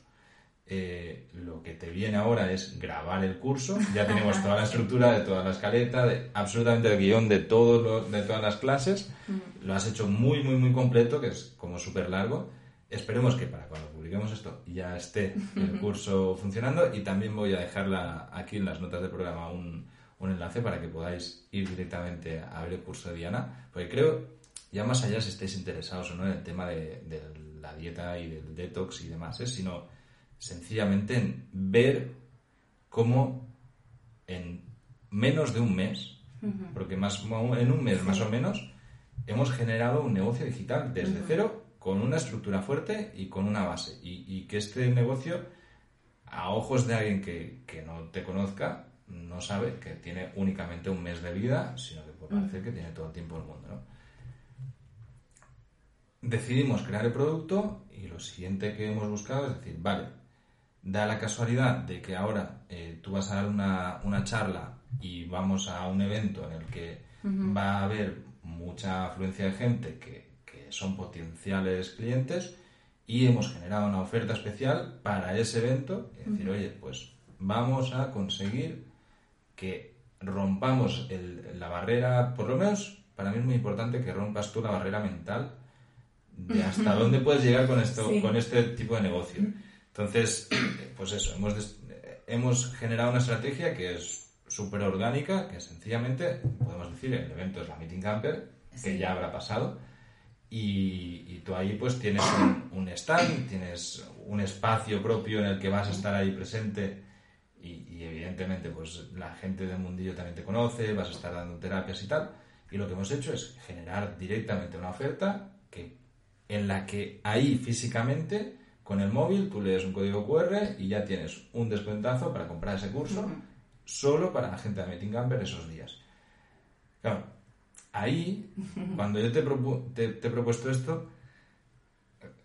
Eh, lo que te viene ahora es grabar el curso. Ya tenemos toda la estructura de toda la escaleta, de, absolutamente el guion de, todo de todas las clases. Lo has hecho muy, muy, muy completo, que es como súper largo. Esperemos que para cuando publiquemos esto ya esté el curso funcionando y también voy a dejarla aquí en las notas del programa un, un enlace para que podáis ir directamente a ver el curso de Diana, porque creo, ya más allá si estáis interesados o no en el tema de, la dieta y del detox y demás, ¿eh? sino sencillamente en ver cómo en menos de un mes, porque más en un mes más o menos, hemos generado un negocio digital desde cero con una estructura fuerte y con una base. Y, que este negocio, a ojos de alguien que, no te conozca, no sabe que tiene únicamente un mes de vida, sino que puede parecer que tiene todo el tiempo del mundo. Decidimos crear el producto y lo siguiente que hemos buscado es decir, vale, da la casualidad de que ahora eh, tú vas a dar una, charla y vamos a un evento en el que va a haber mucha afluencia de gente que son potenciales clientes y hemos generado una oferta especial para ese evento. Y decir, oye, pues vamos a conseguir que rompamos la barrera, por lo menos para mí es muy importante que rompas tú la barrera mental de hasta dónde puedes llegar con esto, con este tipo de negocio. Entonces, pues eso, hemos, hemos generado una estrategia que es súper orgánica, que sencillamente, podemos decir, el evento es la Meeting Camper, que ya habrá pasado, y, tú ahí pues tienes un, stand, tienes un espacio propio en el que vas a estar ahí presente y, evidentemente pues la gente del mundillo también te conoce, vas a estar dando terapias y tal. Y lo que hemos hecho es generar directamente una oferta que, en la que ahí físicamente con el móvil tú lees un código QR y ya tienes un descuentazo para comprar ese curso solo para la gente de Meeting Camper esos días. Claro, ahí, cuando yo te, te, he propuesto esto,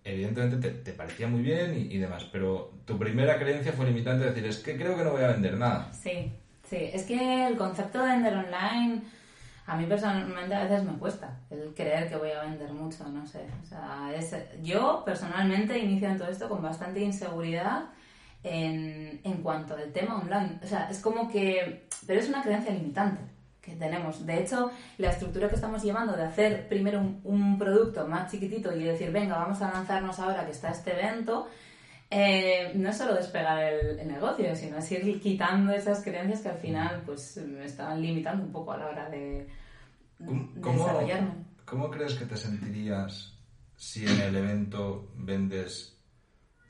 evidentemente te, parecía muy bien y, demás, pero tu primera creencia fue limitante, decir, es que creo que no voy a vender nada. Sí, sí, es que el concepto de vender online a mí personalmente a veces me cuesta el creer que voy a vender mucho, no sé. O sea, es, yo personalmente inicio en todo esto con bastante inseguridad en, en cuanto al tema online. O sea, es como que... Pero es una creencia limitante que tenemos. De hecho, la estructura que estamos llevando de hacer primero un, un producto más chiquitito y decir, venga, vamos a lanzarnos ahora que está este evento, eh, no es solo despegar el, el, negocio, sino es ir quitando esas creencias que al final pues me estaban limitando un poco a la hora de, de ¿Cómo, desarrollarme. ¿Cómo crees que te sentirías si en el evento vendes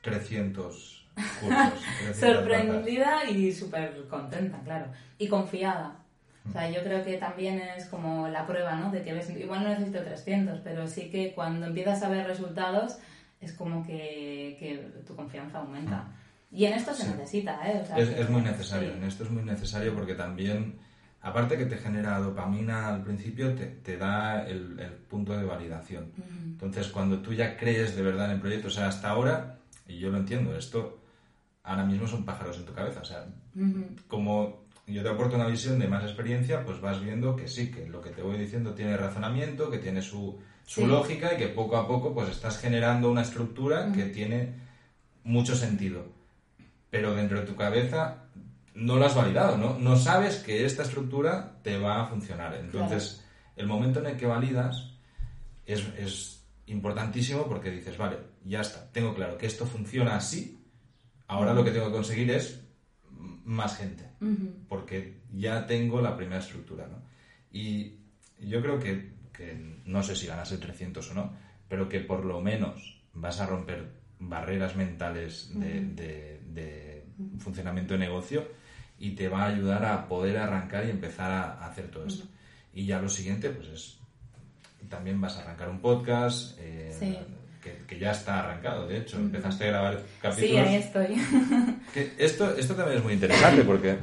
300 cursos? 300 Sorprendida y súper contenta, claro. Y confiada. O sea, yo creo que también es como la prueba, ¿no? De que ves, igual no necesito 300, pero sí que cuando empiezas a ver resultados es como que, que tu confianza aumenta. Y en esto se Sí. necesita, ¿eh? O sea, Es, que- es muy necesario, sí. en esto es muy necesario porque también, aparte que te genera dopamina al principio, te, te da el, el punto de validación. Entonces, cuando tú ya crees de verdad en el proyecto, o sea, hasta ahora, y yo lo entiendo, esto ahora mismo son pájaros en tu cabeza, o sea, Ujú. como yo te aporto una visión de más experiencia, pues vas viendo que sí, que lo que te voy diciendo tiene razonamiento, que tiene su, su Sí. lógica y que poco a poco pues estás generando una estructura que tiene mucho sentido. Pero dentro de tu cabeza no lo has validado, ¿no? No sabes que esta estructura te va a funcionar. Entonces, el momento en el que validas es, es importantísimo porque dices, vale, ya está, tengo claro que esto funciona así, ahora lo que tengo que conseguir es más gente Porque ya tengo la primera estructura, ¿no? Y yo creo que, que no sé si ganas el 300 o no, pero que por lo menos vas a romper barreras mentales de, de- de funcionamiento de negocio y te va a ayudar a poder arrancar y empezar a, hacer todo esto. Y ya lo siguiente, pues es, también vas a arrancar un podcast, eh, Sí. Que, que ya está arrancado, de hecho, empezaste a grabar capítulos. Sí, ahí estoy. Que esto, esto también es muy interesante porque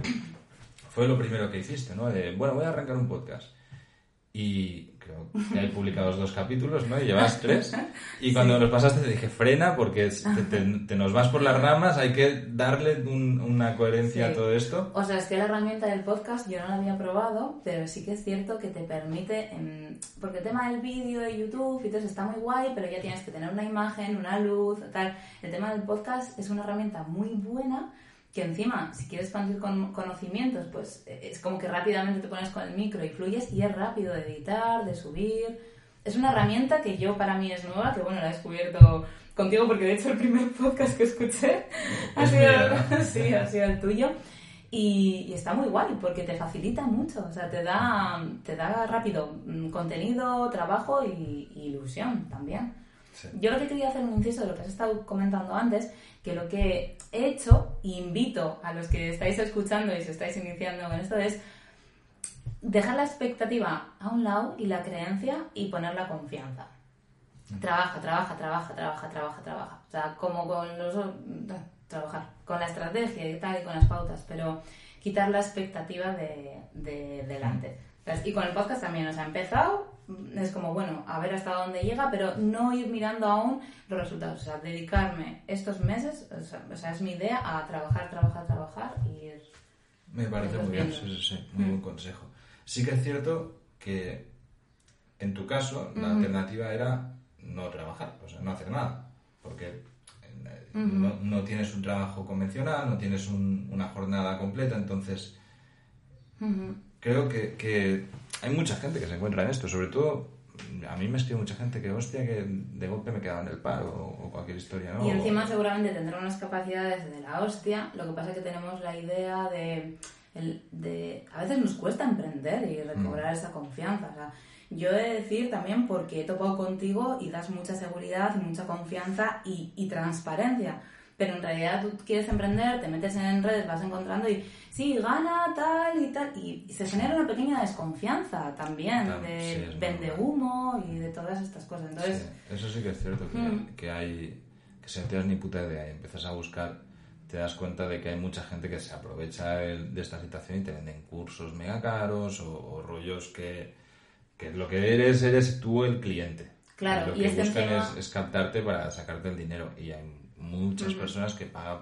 fue lo primero que hiciste, ¿no? De, bueno, voy a arrancar un podcast. Y creo que hay publicados dos capítulos, ¿no? Y llevas tres. Y cuando los pasaste te dije, frena porque te, te- te nos vas por las ramas, hay que darle un- una coherencia Sí. a todo esto. O sea, es que la herramienta del podcast yo no la había probado, pero sí que es cierto que te permite, porque el tema del vídeo de YouTube y todo eso está muy guay, pero ya tienes que tener una imagen, una luz, tal. El tema del podcast es una herramienta muy buena que encima, si quieres expandir con conocimientos, pues eh, es como que rápidamente te pones con el micro y fluyes y es rápido de editar, de subir. Es una herramienta que yo para mí es nueva, que bueno, la he descubierto contigo porque de hecho el primer podcast que escuché ha sido, ha sido el tuyo. Y, y está muy guay porque te facilita mucho, o sea, te da, te da rápido mm, contenido, trabajo y, y ilusión también. Sí. Yo lo que quería hacer un inciso de lo que has estado comentando antes, que lo que he hecho, e invito a los que estáis escuchando y se estáis iniciando con esto, es dejar la expectativa a un lado y la creencia y poner la confianza. Trabaja, trabaja, trabaja, trabaja, trabaja, trabaja. O sea, como con los... Trabajar con la estrategia y tal y con las pautas, pero quitar la expectativa de, de delante. ¿Sabes? Y con el podcast también, o sea, he empezado, es como, bueno, a ver hasta dónde llega, pero no ir mirando aún los resultados. O sea, dedicarme estos meses, o sea, o sea, es mi idea, a trabajar, trabajar, trabajar y ir... Me parece muy bien, sí, sí, sí, muy buen consejo. Sí que es cierto que en tu caso la alternativa era no trabajar, o sea, no hacer nada, porque eh, no, no tienes un trabajo convencional, no tienes un- una jornada completa, entonces creo que, que hay mucha gente que se encuentra en esto, sobre todo a mí me escribe mucha gente que hostia que de golpe me quedaba en el paro o, cualquier historia, ¿no? Y encima seguramente tendrá unas capacidades de la hostia, lo que pasa es que tenemos la idea de, el- de... A veces nos cuesta emprender y recobrar esa confianza. O sea, yo he de decir también porque he topado contigo y das mucha seguridad mucha confianza y, y transparencia. Pero en realidad tú quieres emprender, te metes en redes, vas encontrando y sí, gana tal y tal. Y, se genera una pequeña desconfianza también de vende normal. humo y de todas estas cosas. Entonces, Sí, eso sí que es cierto, que, Mm. que hay que si no tienes ni puta idea y empiezas a buscar, te das cuenta de que hay mucha gente que se aprovecha de esta situación y te venden cursos mega caros o, o rollos que, que lo que eres, eres tú el cliente. Claro, lo y que es que buscan encima- es, es captarte para sacarte el dinero y hay muchas personas que pagan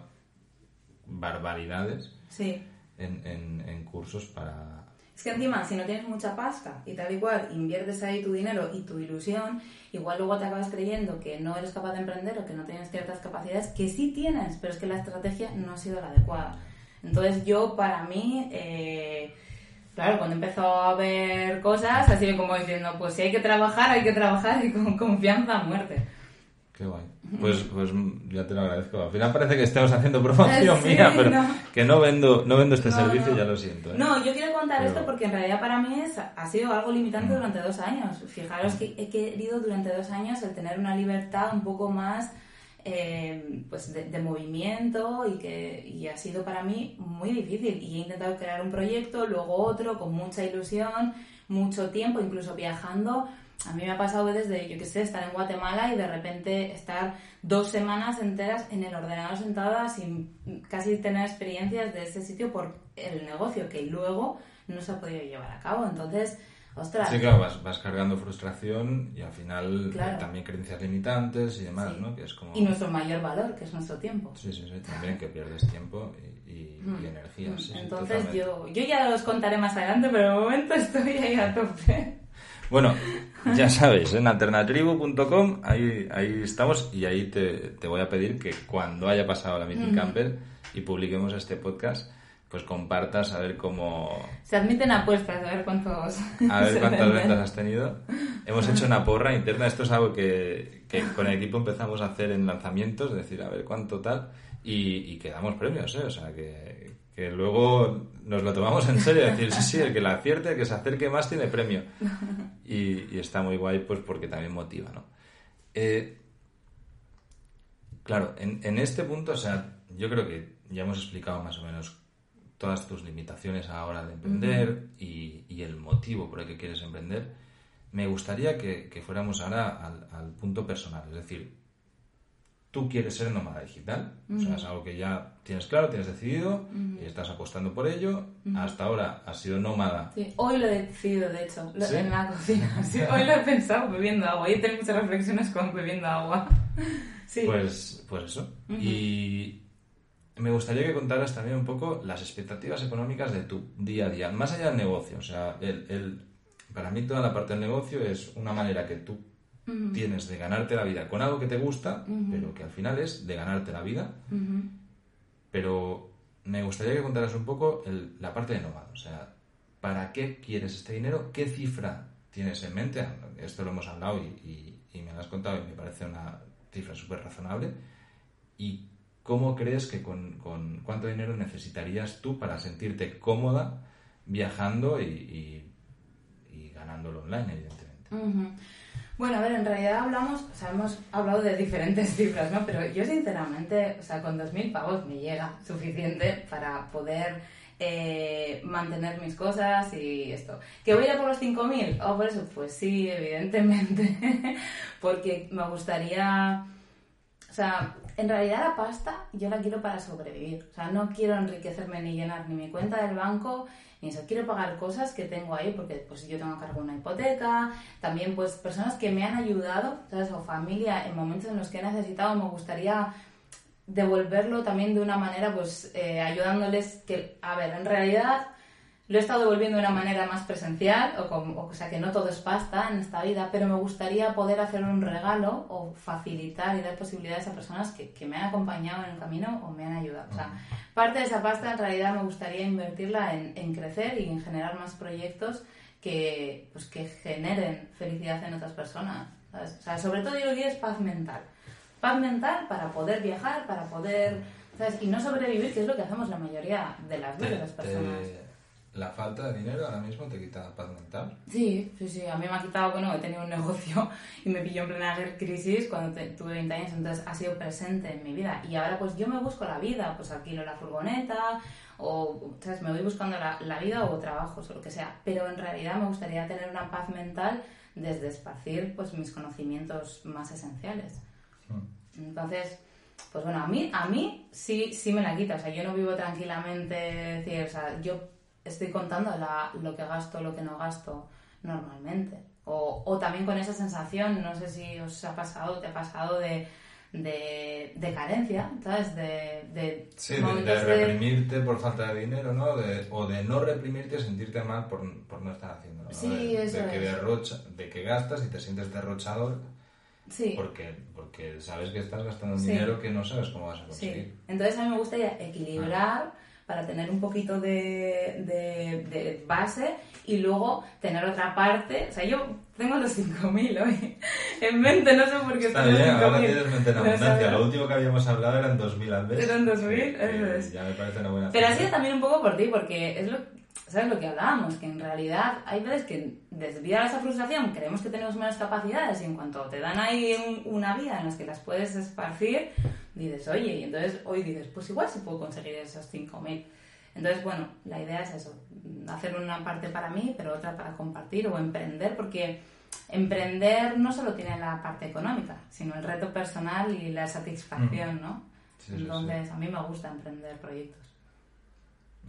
barbaridades sí. en, en- en cursos para... Es Es que encima, si no tienes mucha pasta y tal y cual, inviertes ahí tu dinero y tu ilusión, igual luego te acabas creyendo que no eres capaz de emprender o que no tienes ciertas capacidades, que sí tienes, pero es que la estrategia no ha sido la adecuada. Entonces yo, para mí, eh, claro, cuando empezó a ver cosas, así como diciendo, pues si hay que trabajar, hay que trabajar y con confianza a muerte. Qué guay. Pues, pues ya te lo agradezco. Al final parece que estamos haciendo promoción mía, pero que no vendo, no vendo este servicio, ya lo siento. ¿eh? No, yo quiero contar esto porque en realidad para mí es, ha sido algo limitante mm. durante dos años. Fijaros que he querido durante dos años el tener una libertad un poco más eh, pues de, movimiento y que y ha sido para mí muy difícil. Y he intentado crear un proyecto, luego otro, con mucha ilusión, mucho tiempo, incluso viajando a mí me ha pasado desde, yo qué sé, estar en Guatemala y de repente estar dos semanas enteras en el ordenador sentada sin casi tener experiencias de ese sitio por el negocio que luego no se ha podido llevar a cabo. Entonces, ostras. Sí, claro, vas, vas cargando frustración y al final eh, también creencias limitantes y demás, ¿no? Que es como... Y nuestro mayor valor, que es nuestro tiempo. Sí, sí, sí, también que pierdes tiempo y, mm. energía. Mm. Entonces, yo, yo ya los contaré más adelante, pero de momento estoy ahí a tope. Bueno, ya sabes, en alternatribu.com ahí, ahí estamos y ahí te, voy a pedir que cuando haya pasado la Meeting Camper y publiquemos este podcast, pues compartas a ver cómo... Se admiten apuestas, a ver cuántos... A ver cuántas ventas has tenido. Hemos hecho una porra interna, esto es algo que, que, con el equipo empezamos a hacer en lanzamientos, es decir, a ver cuánto tal, y, y que damos premios, ¿eh? O sea, que, que luego nos lo tomamos en serio, decir, sí, sí, el que la acierte, el que se acerque más tiene premio. Y, está muy guay, pues porque también motiva, ¿no? Eh, claro, en, este punto, o sea, yo creo que ya hemos explicado más o menos todas tus limitaciones a la hora de emprender y, el motivo por el que quieres emprender. Me gustaría que, fuéramos ahora al, al punto personal, es decir, tú quieres ser nómada digital. O sea, es algo que ya tienes claro, tienes decidido y estás apostando por ello. Hasta ahora has sido nómada. Sí, hoy lo he decidido, de hecho, en la cocina. Sí, hoy lo he pensado bebiendo agua. Y he tenido muchas reflexiones con bebiendo agua. Sí. Pues, pues eso. Y me gustaría que contaras también un poco las expectativas económicas de tu día a día, más allá del negocio. O sea, el, el, para mí toda la parte del negocio es una manera que tú tienes de ganarte la vida con algo que te gusta, pero que al final es de ganarte la vida. Pero me gustaría que contaras un poco la parte de nómada. O sea, ¿para qué quieres este dinero? ¿Qué cifra tienes en mente? Esto lo hemos hablado y, me lo has contado y me parece una cifra súper razonable. ¿Y cómo crees que con, cuánto dinero necesitarías tú para sentirte cómoda viajando y, ganándolo online, evidentemente? Bueno, a ver, en realidad hablamos, o sea, hemos hablado de diferentes cifras, ¿no? Pero yo sinceramente, o sea, con 2.000 pavos me llega suficiente para poder eh, mantener mis cosas y esto. ¿Que voy a ir por los 5.000? ¿O por eso? Pues sí, evidentemente, porque me gustaría... O sea, en realidad la pasta yo la quiero para sobrevivir. O sea, no quiero enriquecerme ni llenar ni mi cuenta del banco ni eso. Quiero pagar cosas que tengo ahí porque pues yo tengo a cargo una hipoteca. También pues personas que me han ayudado, ¿sabes? O familia en momentos en los que he necesitado. Me gustaría devolverlo también de una manera pues eh, ayudándoles que, a ver, en realidad lo he estado devolviendo de una manera más presencial, o, o, sea que no todo es pasta en esta vida, pero me gustaría poder hacer un regalo o facilitar y dar posibilidades a personas que, que me han acompañado en el camino o me han ayudado. O sea, parte de esa pasta en realidad me gustaría invertirla en, en crecer y en generar más proyectos que, pues, que generen felicidad en otras personas. O sea, sobre todo yo que es paz mental. Paz mental para poder viajar, para poder... ¿sabes? Y no sobrevivir, que es lo que hacemos la mayoría de las veces las personas la falta de dinero ahora mismo te quita paz mental. Sí, sí, sí. A mí me ha quitado, bueno, he tenido un negocio y me pilló en plena crisis cuando tuve 20 años, entonces ha sido presente en mi vida. Y ahora pues yo me busco la vida, pues alquilo la furgoneta o, ¿sabes? Me voy buscando la, vida o trabajos o lo que sea. Pero en realidad me gustaría tener una paz mental desde esparcir pues mis conocimientos más esenciales. Hmm. Entonces, pues bueno, a mí, a mí sí, sí me la quita. O sea, yo no vivo tranquilamente, decir, o sea, yo estoy contando lo que gasto, lo que no gasto normalmente. O, también con esa sensación, no sé si os ha pasado, te ha pasado de, de, de carencia, ¿sabes? De, de Sí, de, reprimirte por falta de dinero, ¿no? De- o de no reprimirte sentirte mal por, por no estar haciendo, ¿no? Sí, de, eso de que es. derrocha, de que gastas y te sientes derrochador Sí. porque, porque sabes que estás gastando Sí. dinero que no sabes cómo vas a Sí, conseguir. entonces a mí me gustaría equilibrar para tener un poquito de, de- de base y luego tener otra parte. O sea, yo tengo los 5.000 hoy en mente, no sé por qué Está bien, ahora 5.000. tienes mente en abundancia. Lo último que habíamos hablado eran 2.000 al mes. Eran 2.000, que- eso es. Ya me parece una buena Pero ha sido también un poco por ti, porque es lo, ¿sabes lo que hablábamos? Que en realidad hay veces que desde a esa frustración creemos que tenemos menos capacidades y en cuanto te dan ahí un- una vida en la que las puedes esparcir, dices, oye, y entonces hoy dices, pues igual sí puedo conseguir esos 5.000. Entonces, bueno, la idea es eso, hacer una parte para mí, pero otra para compartir o emprender, porque emprender no solo tiene la parte económica, sino el reto personal y la satisfacción, ¿no? Sí, sí, Entonces, a mí me gusta emprender proyectos.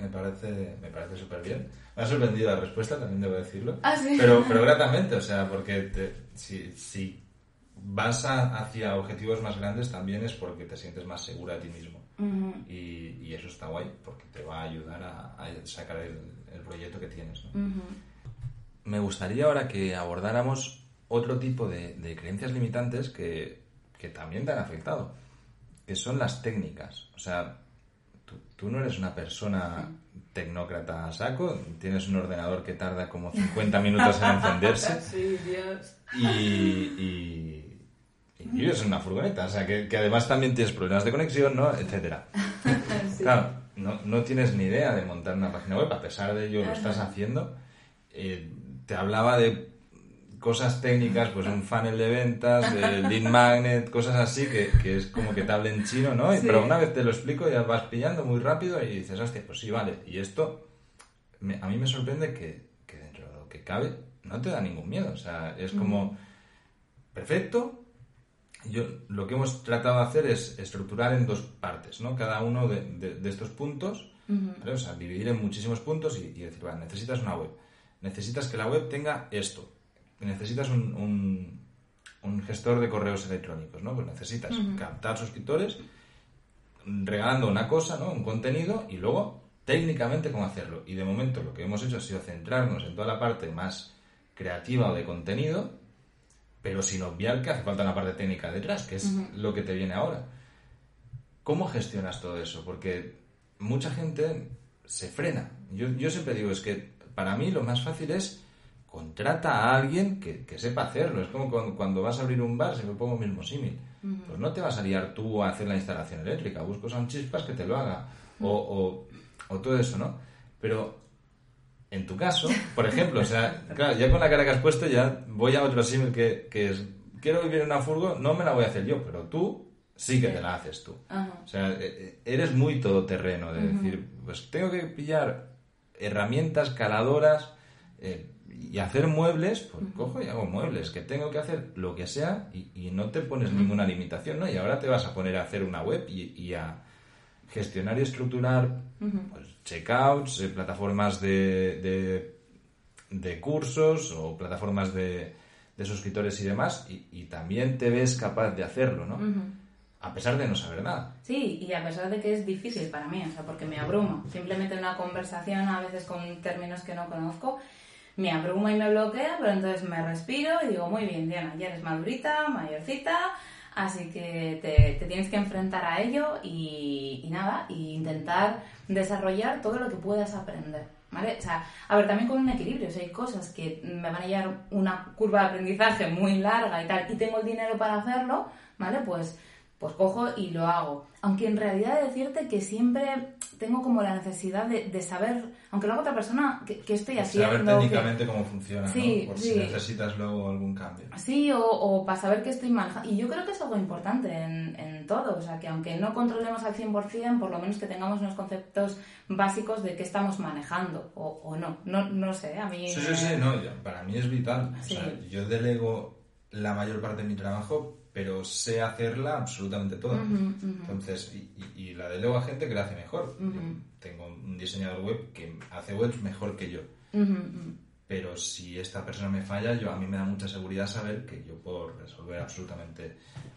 Me parece, me parece súper bien. Me ha sorprendido la respuesta, también debo decirlo. Ah, sí. Pero, pero gratamente, o sea, porque te- si, si vas a- hacia objetivos más grandes también es porque te sientes más segura de ti mismo. Y, y eso está guay, porque te va a ayudar a, a sacar el, el proyecto que tienes. Me gustaría ahora que abordáramos otro tipo de, de creencias limitantes que, que también te han afectado, que son las técnicas. O sea, tú, no eres una persona tecnócrata a saco, tienes un ordenador que tarda como 50 minutos en encenderse Sí, Dios. y, y, y vives en una furgoneta, o sea, que, que además también tienes problemas de conexión, ¿no? Etcétera. Sí. Claro, no, no tienes ni idea de montar una página web, a pesar de ello lo estás haciendo. Eh, te hablaba de cosas técnicas, pues un funnel de ventas, el lead magnet, cosas así, que, que es como que te hablen chino, ¿no? Sí. Pero una vez te lo explico ya vas pillando muy rápido y dices, hostia, pues sí, vale. Y esto me- a mí me sorprende que, que dentro de lo que cabe no te da ningún miedo. O sea, es como, perfecto. Yo, lo que hemos tratado de hacer es estructurar en dos partes, ¿no? Cada uno de, de- de estos puntos, ¿vale? O sea, dividir en muchísimos puntos y, y decir, vale, necesitas una web. Necesitas que la web tenga esto. Necesitas un, un- un gestor de correos electrónicos, ¿no? Pues necesitas captar suscriptores regalando una cosa, ¿no? Un contenido y luego técnicamente cómo hacerlo. Y de momento lo que hemos hecho ha sido centrarnos en toda la parte más creativa o de contenido, pero sin obviar que hace falta una parte técnica detrás, que es lo que te viene ahora. ¿Cómo gestionas todo eso? Porque mucha gente se frena. Yo, yo siempre digo, es que para mí lo más fácil es contrata a alguien que, que sepa hacerlo. Es como cuando, cuando vas a abrir un bar, si me pongo mismo símil. Pues no te vas a liar tú a hacer la instalación eléctrica, buscas a un chispas que te lo haga. O, o, o todo eso, ¿no? Pero en tu caso, por ejemplo, o sea, claro, ya con la cara que has puesto ya voy a otro símil que, que es, quiero vivir en una furgo, no me la voy a hacer yo, pero tú sí que te la haces tú. O sea, eh, eh, eres muy todoterreno de decir, pues tengo que pillar herramientas caladoras eh, y hacer muebles, pues cojo y hago muebles, que tengo que hacer lo que sea y, y no te pones ninguna limitación, ¿no? Y ahora te vas a poner a hacer una web y, y a gestionar y estructurar pues, checkouts, eh, plataformas de, de, de cursos o plataformas de, de suscriptores y demás, y, y también te ves capaz de hacerlo, ¿no? A pesar de no saber nada. Sí, y a pesar de que es difícil para mí, o sea, porque me abruma. Simplemente una conversación, a veces con términos que no conozco, me abruma y me bloquea, pero entonces me respiro y digo, muy bien, Diana, ya eres madurita, mayorcita, así que te, te tienes que enfrentar a ello y, nada, y intentar desarrollar todo lo que puedas aprender. ¿Vale? O sea, a ver, también con un equilibrio, o sea, hay cosas que me van a llevar una curva de aprendizaje muy larga y tal, y tengo el dinero para hacerlo, ¿vale? Pues pues cojo y lo hago. Aunque en realidad he de decirte que siempre tengo como la necesidad de, de saber, aunque lo haga otra persona, qué estoy haciendo. Saber técnicamente cómo funciona, Sí, ¿no? Por sí. si necesitas luego algún cambio. Sí, o, o para saber qué estoy manejando. Y yo creo que es algo importante en, en todo. O sea, que aunque no controlemos al 100%, por lo menos que tengamos unos conceptos básicos de qué estamos manejando o, o no. no. No sé, a mí... Sí, sí, sí, no, para mí es vital. O Sí. sea, yo delego la mayor parte de mi trabajo, pero sé hacerla absolutamente toda. Entonces, y, y- la delego a gente que la hace mejor. Yo Tengo un diseñador web que hace webs mejor que yo. Pero si esta persona me falla, yo a mí me da mucha seguridad saber que yo puedo resolver absolutamente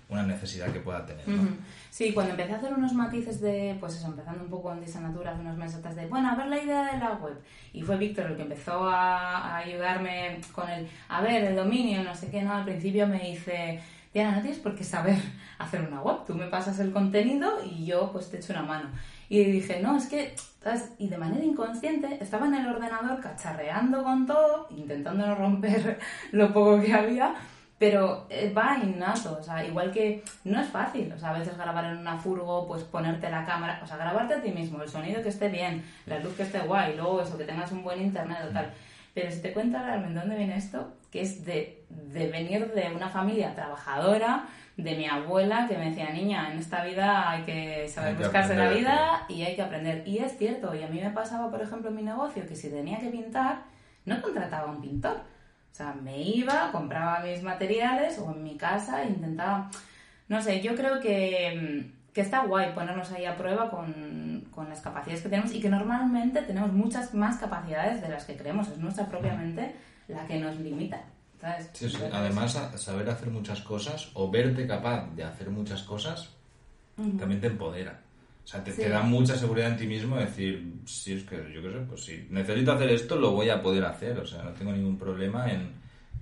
una necesidad que pueda tener. ¿no? Sí, cuando empecé a hacer unos matices de, pues eso, empezando un poco en Disanatura, hace unos meses de, bueno, a ver la idea de la web. Y fue Víctor el que empezó a, a ayudarme con el, a ver, el dominio, no sé qué, no, al principio me dice, Diana, no tienes por qué saber hacer una web, tú me pasas el contenido y yo pues te echo una mano. Y dije, no, es que, ¿sabes? Y de manera inconsciente estaba en el ordenador cacharreando con todo, intentando no romper lo poco que había, pero eh, va innato, o sea, igual que no es fácil, o sea, a veces grabar en una furgo, pues ponerte la cámara, o sea, grabarte a ti mismo, el sonido que esté bien, la luz que esté guay, luego eso, que tengas un buen internet o tal. Pero si te cuento realmente dónde viene esto, que es de, de venir de una familia trabajadora, de mi abuela que me decía, niña, en esta vida hay que saber Hay que buscarse la aprender, vida y hay que aprender. Y es cierto, y a mí me pasaba, por ejemplo, en mi negocio, que si tenía que pintar, no contrataba a un pintor. O sea, me iba, compraba mis materiales o en mi casa e intentaba... No sé, yo creo que, que está guay ponernos ahí a prueba con, con las capacidades que tenemos y que normalmente tenemos muchas más capacidades de las que creemos. Es nuestra propia mente la que nos limita. ¿sabes? Sí, sí. Además, saber hacer muchas cosas o verte capaz de hacer muchas cosas también te empodera. O sea, te, Sí. te da mucha seguridad en ti mismo decir, si es que yo qué sé, pues si necesito hacer esto, lo voy a poder hacer. O sea, no tengo ningún problema en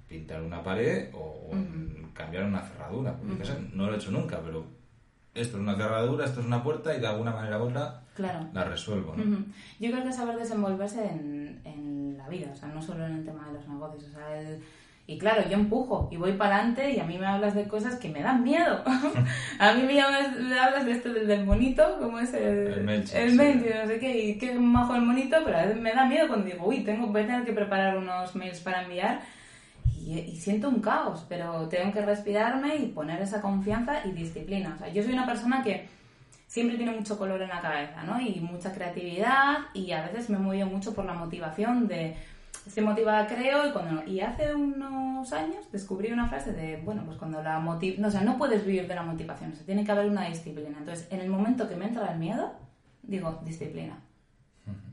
pintar una pared o, en cambiar una cerradura. Porque, no lo he hecho nunca, pero esto es una cerradura, esto es una puerta y de alguna manera u otra Claro. la resuelvo, ¿no? Yo creo que saber desenvolverse en, en la vida, o sea, no solo en el tema de los negocios. O sea, el- Y claro, yo empujo y voy para adelante y a mí me hablas de cosas que me dan miedo. a mí me, llamas- me hablas de esto del, monito, como es el, El Melchi, el sí. No sé qué, y qué majo el monito, pero a veces me da miedo cuando digo, uy, tengo, voy a tener que preparar unos mails para enviar y, y siento un caos, pero tengo que respirarme y poner esa confianza y disciplina. O sea, yo soy una persona que siempre tiene mucho color en la cabeza, ¿no? Y mucha creatividad y a veces me muevo mucho por la motivación de estoy motivada creo y cuando y hace unos años descubrí una frase de bueno pues cuando la motiv no o sea no puedes vivir de la motivación o sea tiene que haber una disciplina entonces en el momento que me entra el miedo digo disciplina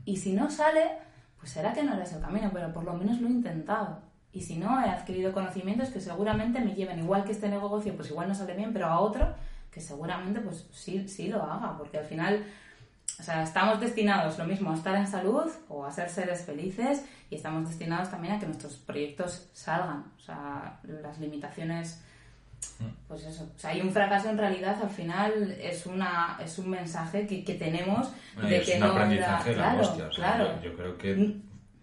y si no sale pues será que no eres el camino pero por lo menos lo he intentado y si no he adquirido conocimientos que seguramente me lleven igual que este negocio pues igual no sale bien pero a otro que seguramente pues sí sí lo haga porque al final o sea, estamos destinados lo mismo a estar en salud o a ser seres felices y estamos destinados también a que nuestros proyectos salgan. O sea, las limitaciones, pues eso. O sea, hay un fracaso en realidad al final es una es un mensaje que, que tenemos Bueno, de es que un no da- aprendizaje la claro, hostia. o sea, claro, yo, yo creo que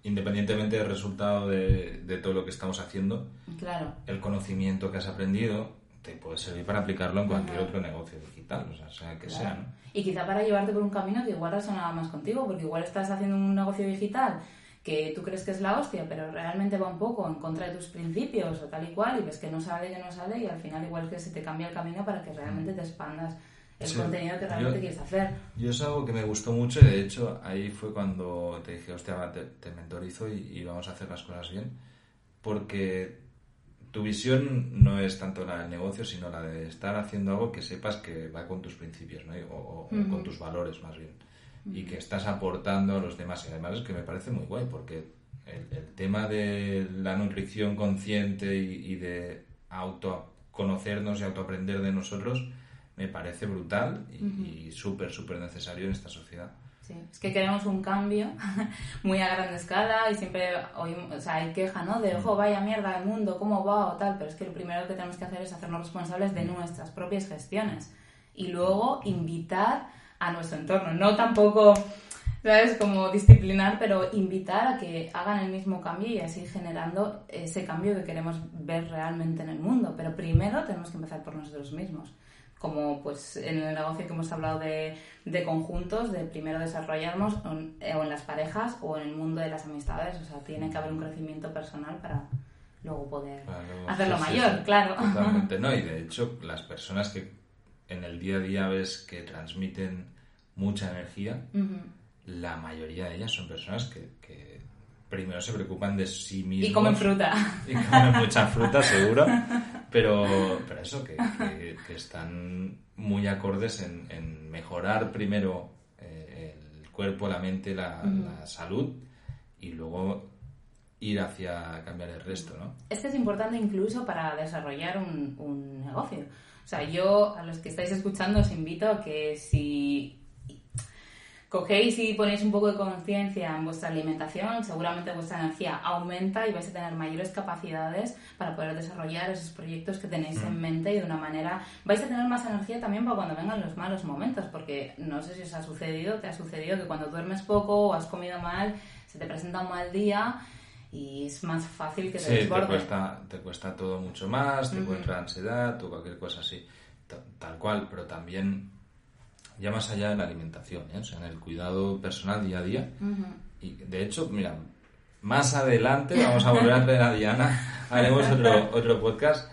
independientemente del resultado de, de todo lo que estamos haciendo, claro. el conocimiento que has aprendido te puede servir para aplicarlo en cualquier Ajá. otro negocio digital, o sea, sea que Claro. sea, ¿no? Y quizá para llevarte por un camino que igual resonaba más contigo, porque igual estás haciendo un negocio digital que tú crees que es la hostia, pero realmente va un poco en contra de tus principios o tal y cual, y ves que no sale, que no sale, y al final igual que se te cambia el camino para que realmente te expandas el Sí. contenido que realmente Yo- quieres hacer. Yo es algo que me gustó mucho y de hecho ahí fue cuando te dije, hostia, te, te mentorizo y, y vamos a hacer las cosas bien. Porque tu visión no es tanto la del negocio, sino la de estar haciendo algo que sepas que va con tus principios, ¿no? O, o- o con tus valores más bien. Y que estás aportando a los demás. Y además es que me parece muy guay porque el, el tema de la nutrición consciente y, y de autoconocernos y autoaprender de nosotros me parece brutal y, y súper, súper necesario en esta sociedad. Sí, es que queremos un cambio muy a gran escala y siempre oímos, o sea, hay queja, ¿no? De, ojo, vaya mierda el mundo, cómo va o tal, pero es que lo primero que tenemos que hacer es hacernos responsables de nuestras propias gestiones y luego invitar a nuestro entorno, no tampoco, ¿sabes? Como disciplinar, pero invitar a que hagan el mismo cambio y así generando ese cambio que queremos ver realmente en el mundo, pero primero tenemos que empezar por nosotros mismos como pues en el negocio que hemos hablado de, de conjuntos, de primero desarrollarnos o en, o en las parejas o en el mundo de las amistades. O sea, tiene que haber un crecimiento personal para luego poder Claro, hacerlo sí, mayor, sí. claro. Totalmente, ¿no? Y de hecho, las personas que en el día a día ves que transmiten mucha energía, la mayoría de ellas son personas que, que primero se preocupan de sí mismos. Y comen fruta. Y comen mucha fruta, seguro. Pero, pero eso, que, que- que están muy acordes en, en mejorar primero eh, el cuerpo, la mente, la, la salud y luego ir hacia cambiar el resto, ¿no? Es que es importante incluso para desarrollar un, un negocio. O sea, yo a los que estáis escuchando os invito a que si cogéis y ponéis un poco de conciencia en vuestra alimentación, seguramente vuestra energía aumenta y vais a tener mayores capacidades para poder desarrollar esos proyectos que tenéis en mente y de una manera vais a tener más energía también para cuando vengan los malos momentos, porque no sé si os ha sucedido, te ha sucedido que cuando duermes poco o has comido mal, se te presenta un mal día y es más fácil que te Sí, te desborde. cuesta, te cuesta todo mucho más, te puede entrar ansiedad o cualquier cosa así, ta- tal cual, pero también ya más allá de la alimentación, ¿eh? o sea, en el cuidado personal día a día. Y de hecho, mira, más adelante vamos a volver a traer a Diana, haremos otro, otro podcast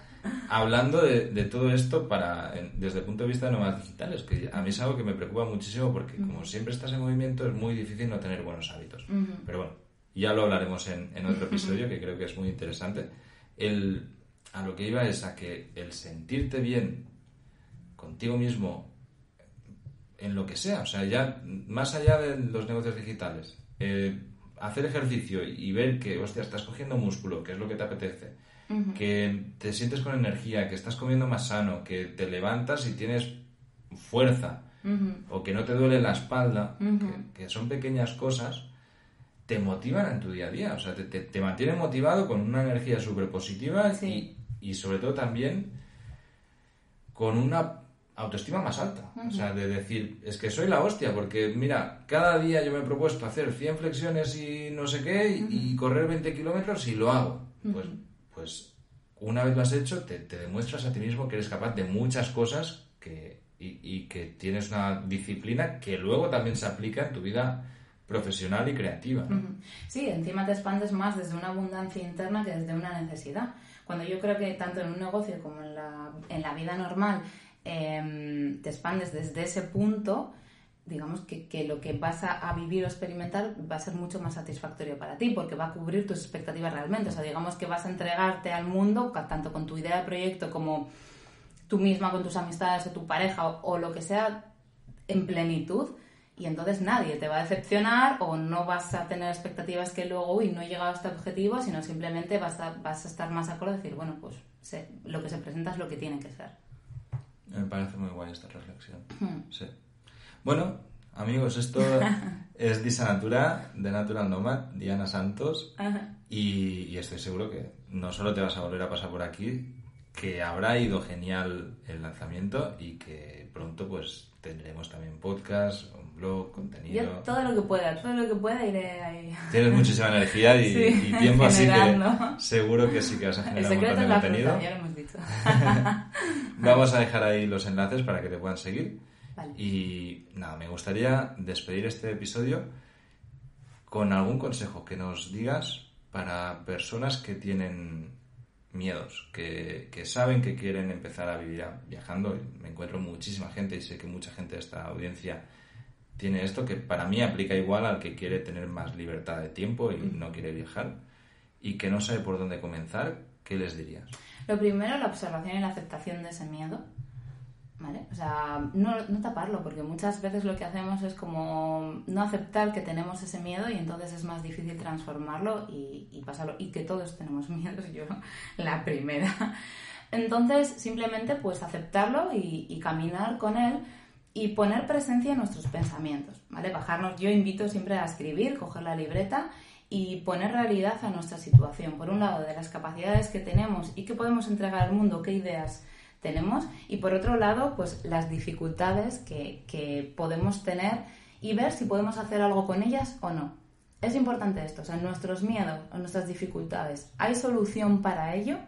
hablando de, de todo esto para en- desde el punto de vista de nómadas digitales, que a mí es algo que me preocupa muchísimo porque como siempre estás en movimiento es muy difícil no tener buenos hábitos. Pero bueno, ya lo hablaremos en, en otro episodio que creo que es muy interesante. El, a lo que iba es a que el sentirte bien contigo mismo en lo que sea, o sea, ya más allá de los negocios digitales, eh, hacer ejercicio y ver que, hostia, estás cogiendo músculo, que es lo que te apetece, que te sientes con energía, que estás comiendo más sano, que te levantas y tienes fuerza, o que no te duele la espalda, que, que son pequeñas cosas, te motivan en tu día a día, o sea, te, te, te mantienen motivado con una energía súper positiva Sí. y, y sobre todo también con una autoestima más alta. O sea, de decir, es que soy la hostia, porque mira, cada día yo me he propuesto hacer 100 flexiones y no sé qué, y, y correr 20 kilómetros y lo hago. Pues, pues una vez lo has hecho, te, te demuestras a ti mismo que eres capaz de muchas cosas que, y, y que tienes una disciplina que luego también se aplica en tu vida profesional y creativa. Sí, encima te expandes más desde una abundancia interna que desde una necesidad. Cuando yo creo que tanto en un negocio como en la, en la vida normal em, te expandes desde ese punto, digamos que, lo que vas a, a vivir o experimentar va a ser mucho más satisfactorio para ti porque va a cubrir tus expectativas realmente. O sea, digamos que vas a entregarte al mundo, tanto con tu idea de proyecto como tú misma con tus amistades o tu pareja o, lo que sea en plenitud y entonces nadie te va a decepcionar o no vas a tener expectativas que luego, uy, no he llegado a este objetivo, sino simplemente vas a, a estar más acorde y decir, bueno, pues lo que se presenta es lo que tiene que ser. Me parece muy guay esta reflexión. Hmm. Sí. Bueno, amigos, esto es Disa Natura, de Natural Nomad, Diana Santos. Y, y estoy seguro que no solo te vas a volver a pasar por aquí, que habrá ido genial el lanzamiento y que pronto pues tendremos también podcast, blog, contenido. Yo todo lo que pueda, todo lo que pueda iré ahí. Tienes muchísima energía y, Sí, y tiempo, así que seguro que sí que vas a El generar un montón es de la contenido. fruta, ya lo hemos dicho. Vamos a dejar ahí los enlaces para que te puedan seguir. Vale. Y nada, me gustaría despedir este episodio con algún consejo que nos digas para personas que tienen miedos, que, que saben que quieren empezar a vivir viajando. Me encuentro muchísima gente y sé que mucha gente de esta audiencia tiene esto que para mí aplica igual al que quiere tener más libertad de tiempo y no quiere viajar y que no sabe por dónde comenzar. ¿Qué les dirías? Lo primero, la observación y la aceptación de ese miedo. ¿Vale? O sea, no, taparlo, porque muchas veces lo que hacemos es como no aceptar que tenemos ese miedo y entonces es más difícil transformarlo y, pasarlo. Y que todos tenemos miedos, yo la primera. Entonces, simplemente pues aceptarlo y caminar con él y poner presencia en nuestros pensamientos, ¿vale? Bajarnos, yo invito siempre a escribir, coger la libreta y poner realidad a nuestra situación. Por un lado, de las capacidades que tenemos y que podemos entregar al mundo, qué ideas tenemos, y por otro lado, pues las dificultades que, que podemos tener y ver si podemos hacer algo con ellas o no. Es importante esto, o sea, nuestros miedos o nuestras dificultades, ¿hay solución para ello?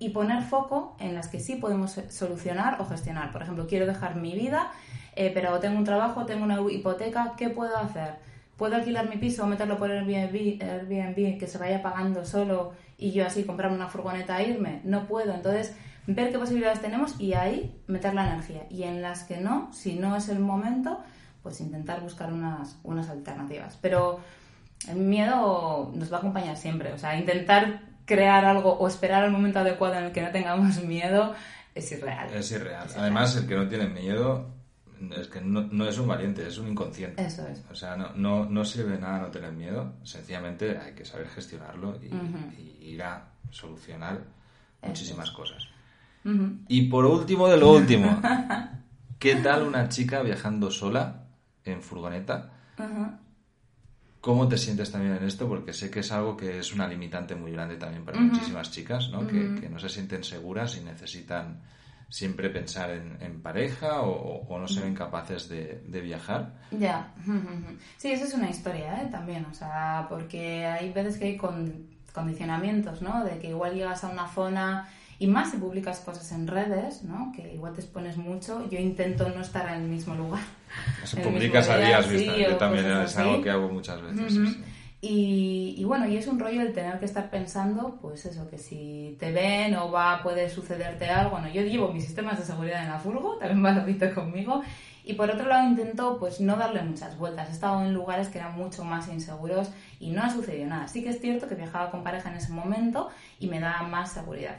Y poner foco en las que sí podemos solucionar o gestionar. Por ejemplo, quiero dejar mi vida, eh, pero tengo un trabajo, tengo una hipoteca, ¿qué puedo hacer? ¿Puedo alquilar mi piso o meterlo por Airbnb, Airbnb que se vaya pagando solo y yo así comprarme una furgoneta e irme? No puedo. Entonces, ver qué posibilidades tenemos y ahí meter la energía. Y en las que no, si no es el momento, pues intentar buscar unas, unas alternativas. Pero el miedo nos va a acompañar siempre. O sea, intentar crear algo o esperar al momento adecuado en el que no tengamos miedo es irreal. Es irreal. Además, el que no tiene miedo es que no, es un valiente, es un inconsciente. Eso es. O sea, no, no, no sirve nada no tener miedo, sencillamente hay que saber gestionarlo y, ir a solucionar muchísimas cosas. Y por último de lo último, ¿qué tal una chica viajando sola en furgoneta? ¿Cómo te sientes también en esto? Porque sé que es algo que es una limitante muy grande también para muchísimas chicas, ¿no? que, no se sienten seguras y necesitan siempre pensar en, pareja o, no se ven capaces de, viajar. Ya, sí, eso es una historia ¿eh? también, o sea, porque hay veces que hay condicionamientos, ¿no? De que igual llegas a una zona y más si publicas cosas en redes, ¿no? Que igual te expones mucho. Yo intento no estar en el mismo lugar. Si publicas a días, Yo también es algo que hago muchas veces. Y, bueno, y es un rollo el tener que estar pensando, pues eso, que si te ven o va, puede sucederte algo. Bueno, yo llevo mis sistemas de seguridad en la furgo, también va lo conmigo. Y por otro lado intento pues no darle muchas vueltas. He estado en lugares que eran mucho más inseguros y no ha sucedido nada. Sí que es cierto que viajaba con pareja en ese momento y me da más seguridad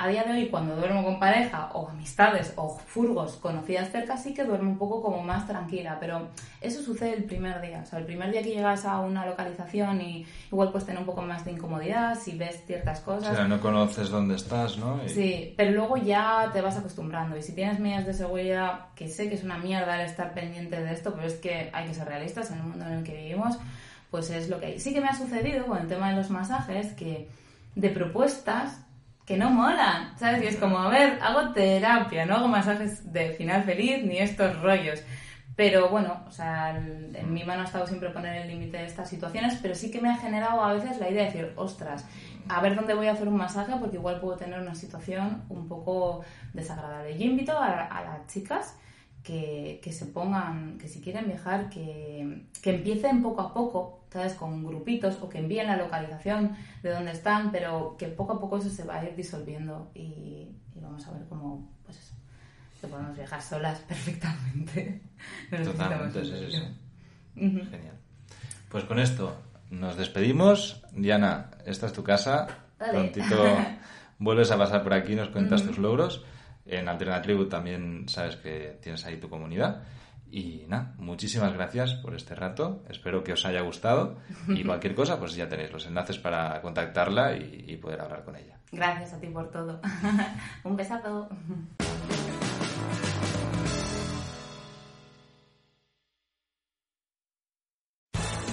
a día de hoy, cuando duermo con pareja o amistades o furgos conocidas cerca, sí que duermo un poco como más tranquila, pero eso sucede el primer día. O sea, el primer día que llegas a una localización y igual pues tener un poco más de incomodidad si ves ciertas cosas. O sea, no conoces dónde estás, ¿no? Sí, pero luego ya te vas acostumbrando y si tienes medidas de seguridad, que sé que es una mierda el estar pendiente de esto, pero es que hay que ser realistas en el mundo en el que vivimos, pues es lo que hay. Sí que me ha sucedido con el tema de los masajes que de propuestas que no molan, ¿sabes? Y es como, a ver, hago terapia, no hago masajes de final feliz ni estos rollos. Pero bueno, o sea, en mi mano ha estado siempre poner el límite de estas situaciones, pero sí que me ha generado a veces la idea de decir, ostras, a ver dónde voy a hacer un masaje porque igual puedo tener una situación un poco desagradable. Yo invito a, a las chicas que, que, se pongan, que si quieren viajar, que, que, empiecen poco a poco, ¿sabes? Con grupitos o que envíen la localización de dónde están, pero que poco a poco eso se va a ir disolviendo y, vamos a ver cómo, pues eso, que podemos viajar solas perfectamente. Totalmente, sí, sí. Genial. Pues con esto nos despedimos. Diana, esta es tu casa. Prontito vuelves a pasar por aquí y nos cuentas tus logros. En Alternatribu también sabes que tienes ahí tu comunidad. Y nada, muchísimas gracias por este rato. Espero que os haya gustado. Y cualquier cosa, pues ya tenéis los enlaces para contactarla y, poder hablar con ella. Gracias a ti por todo. Un besazo.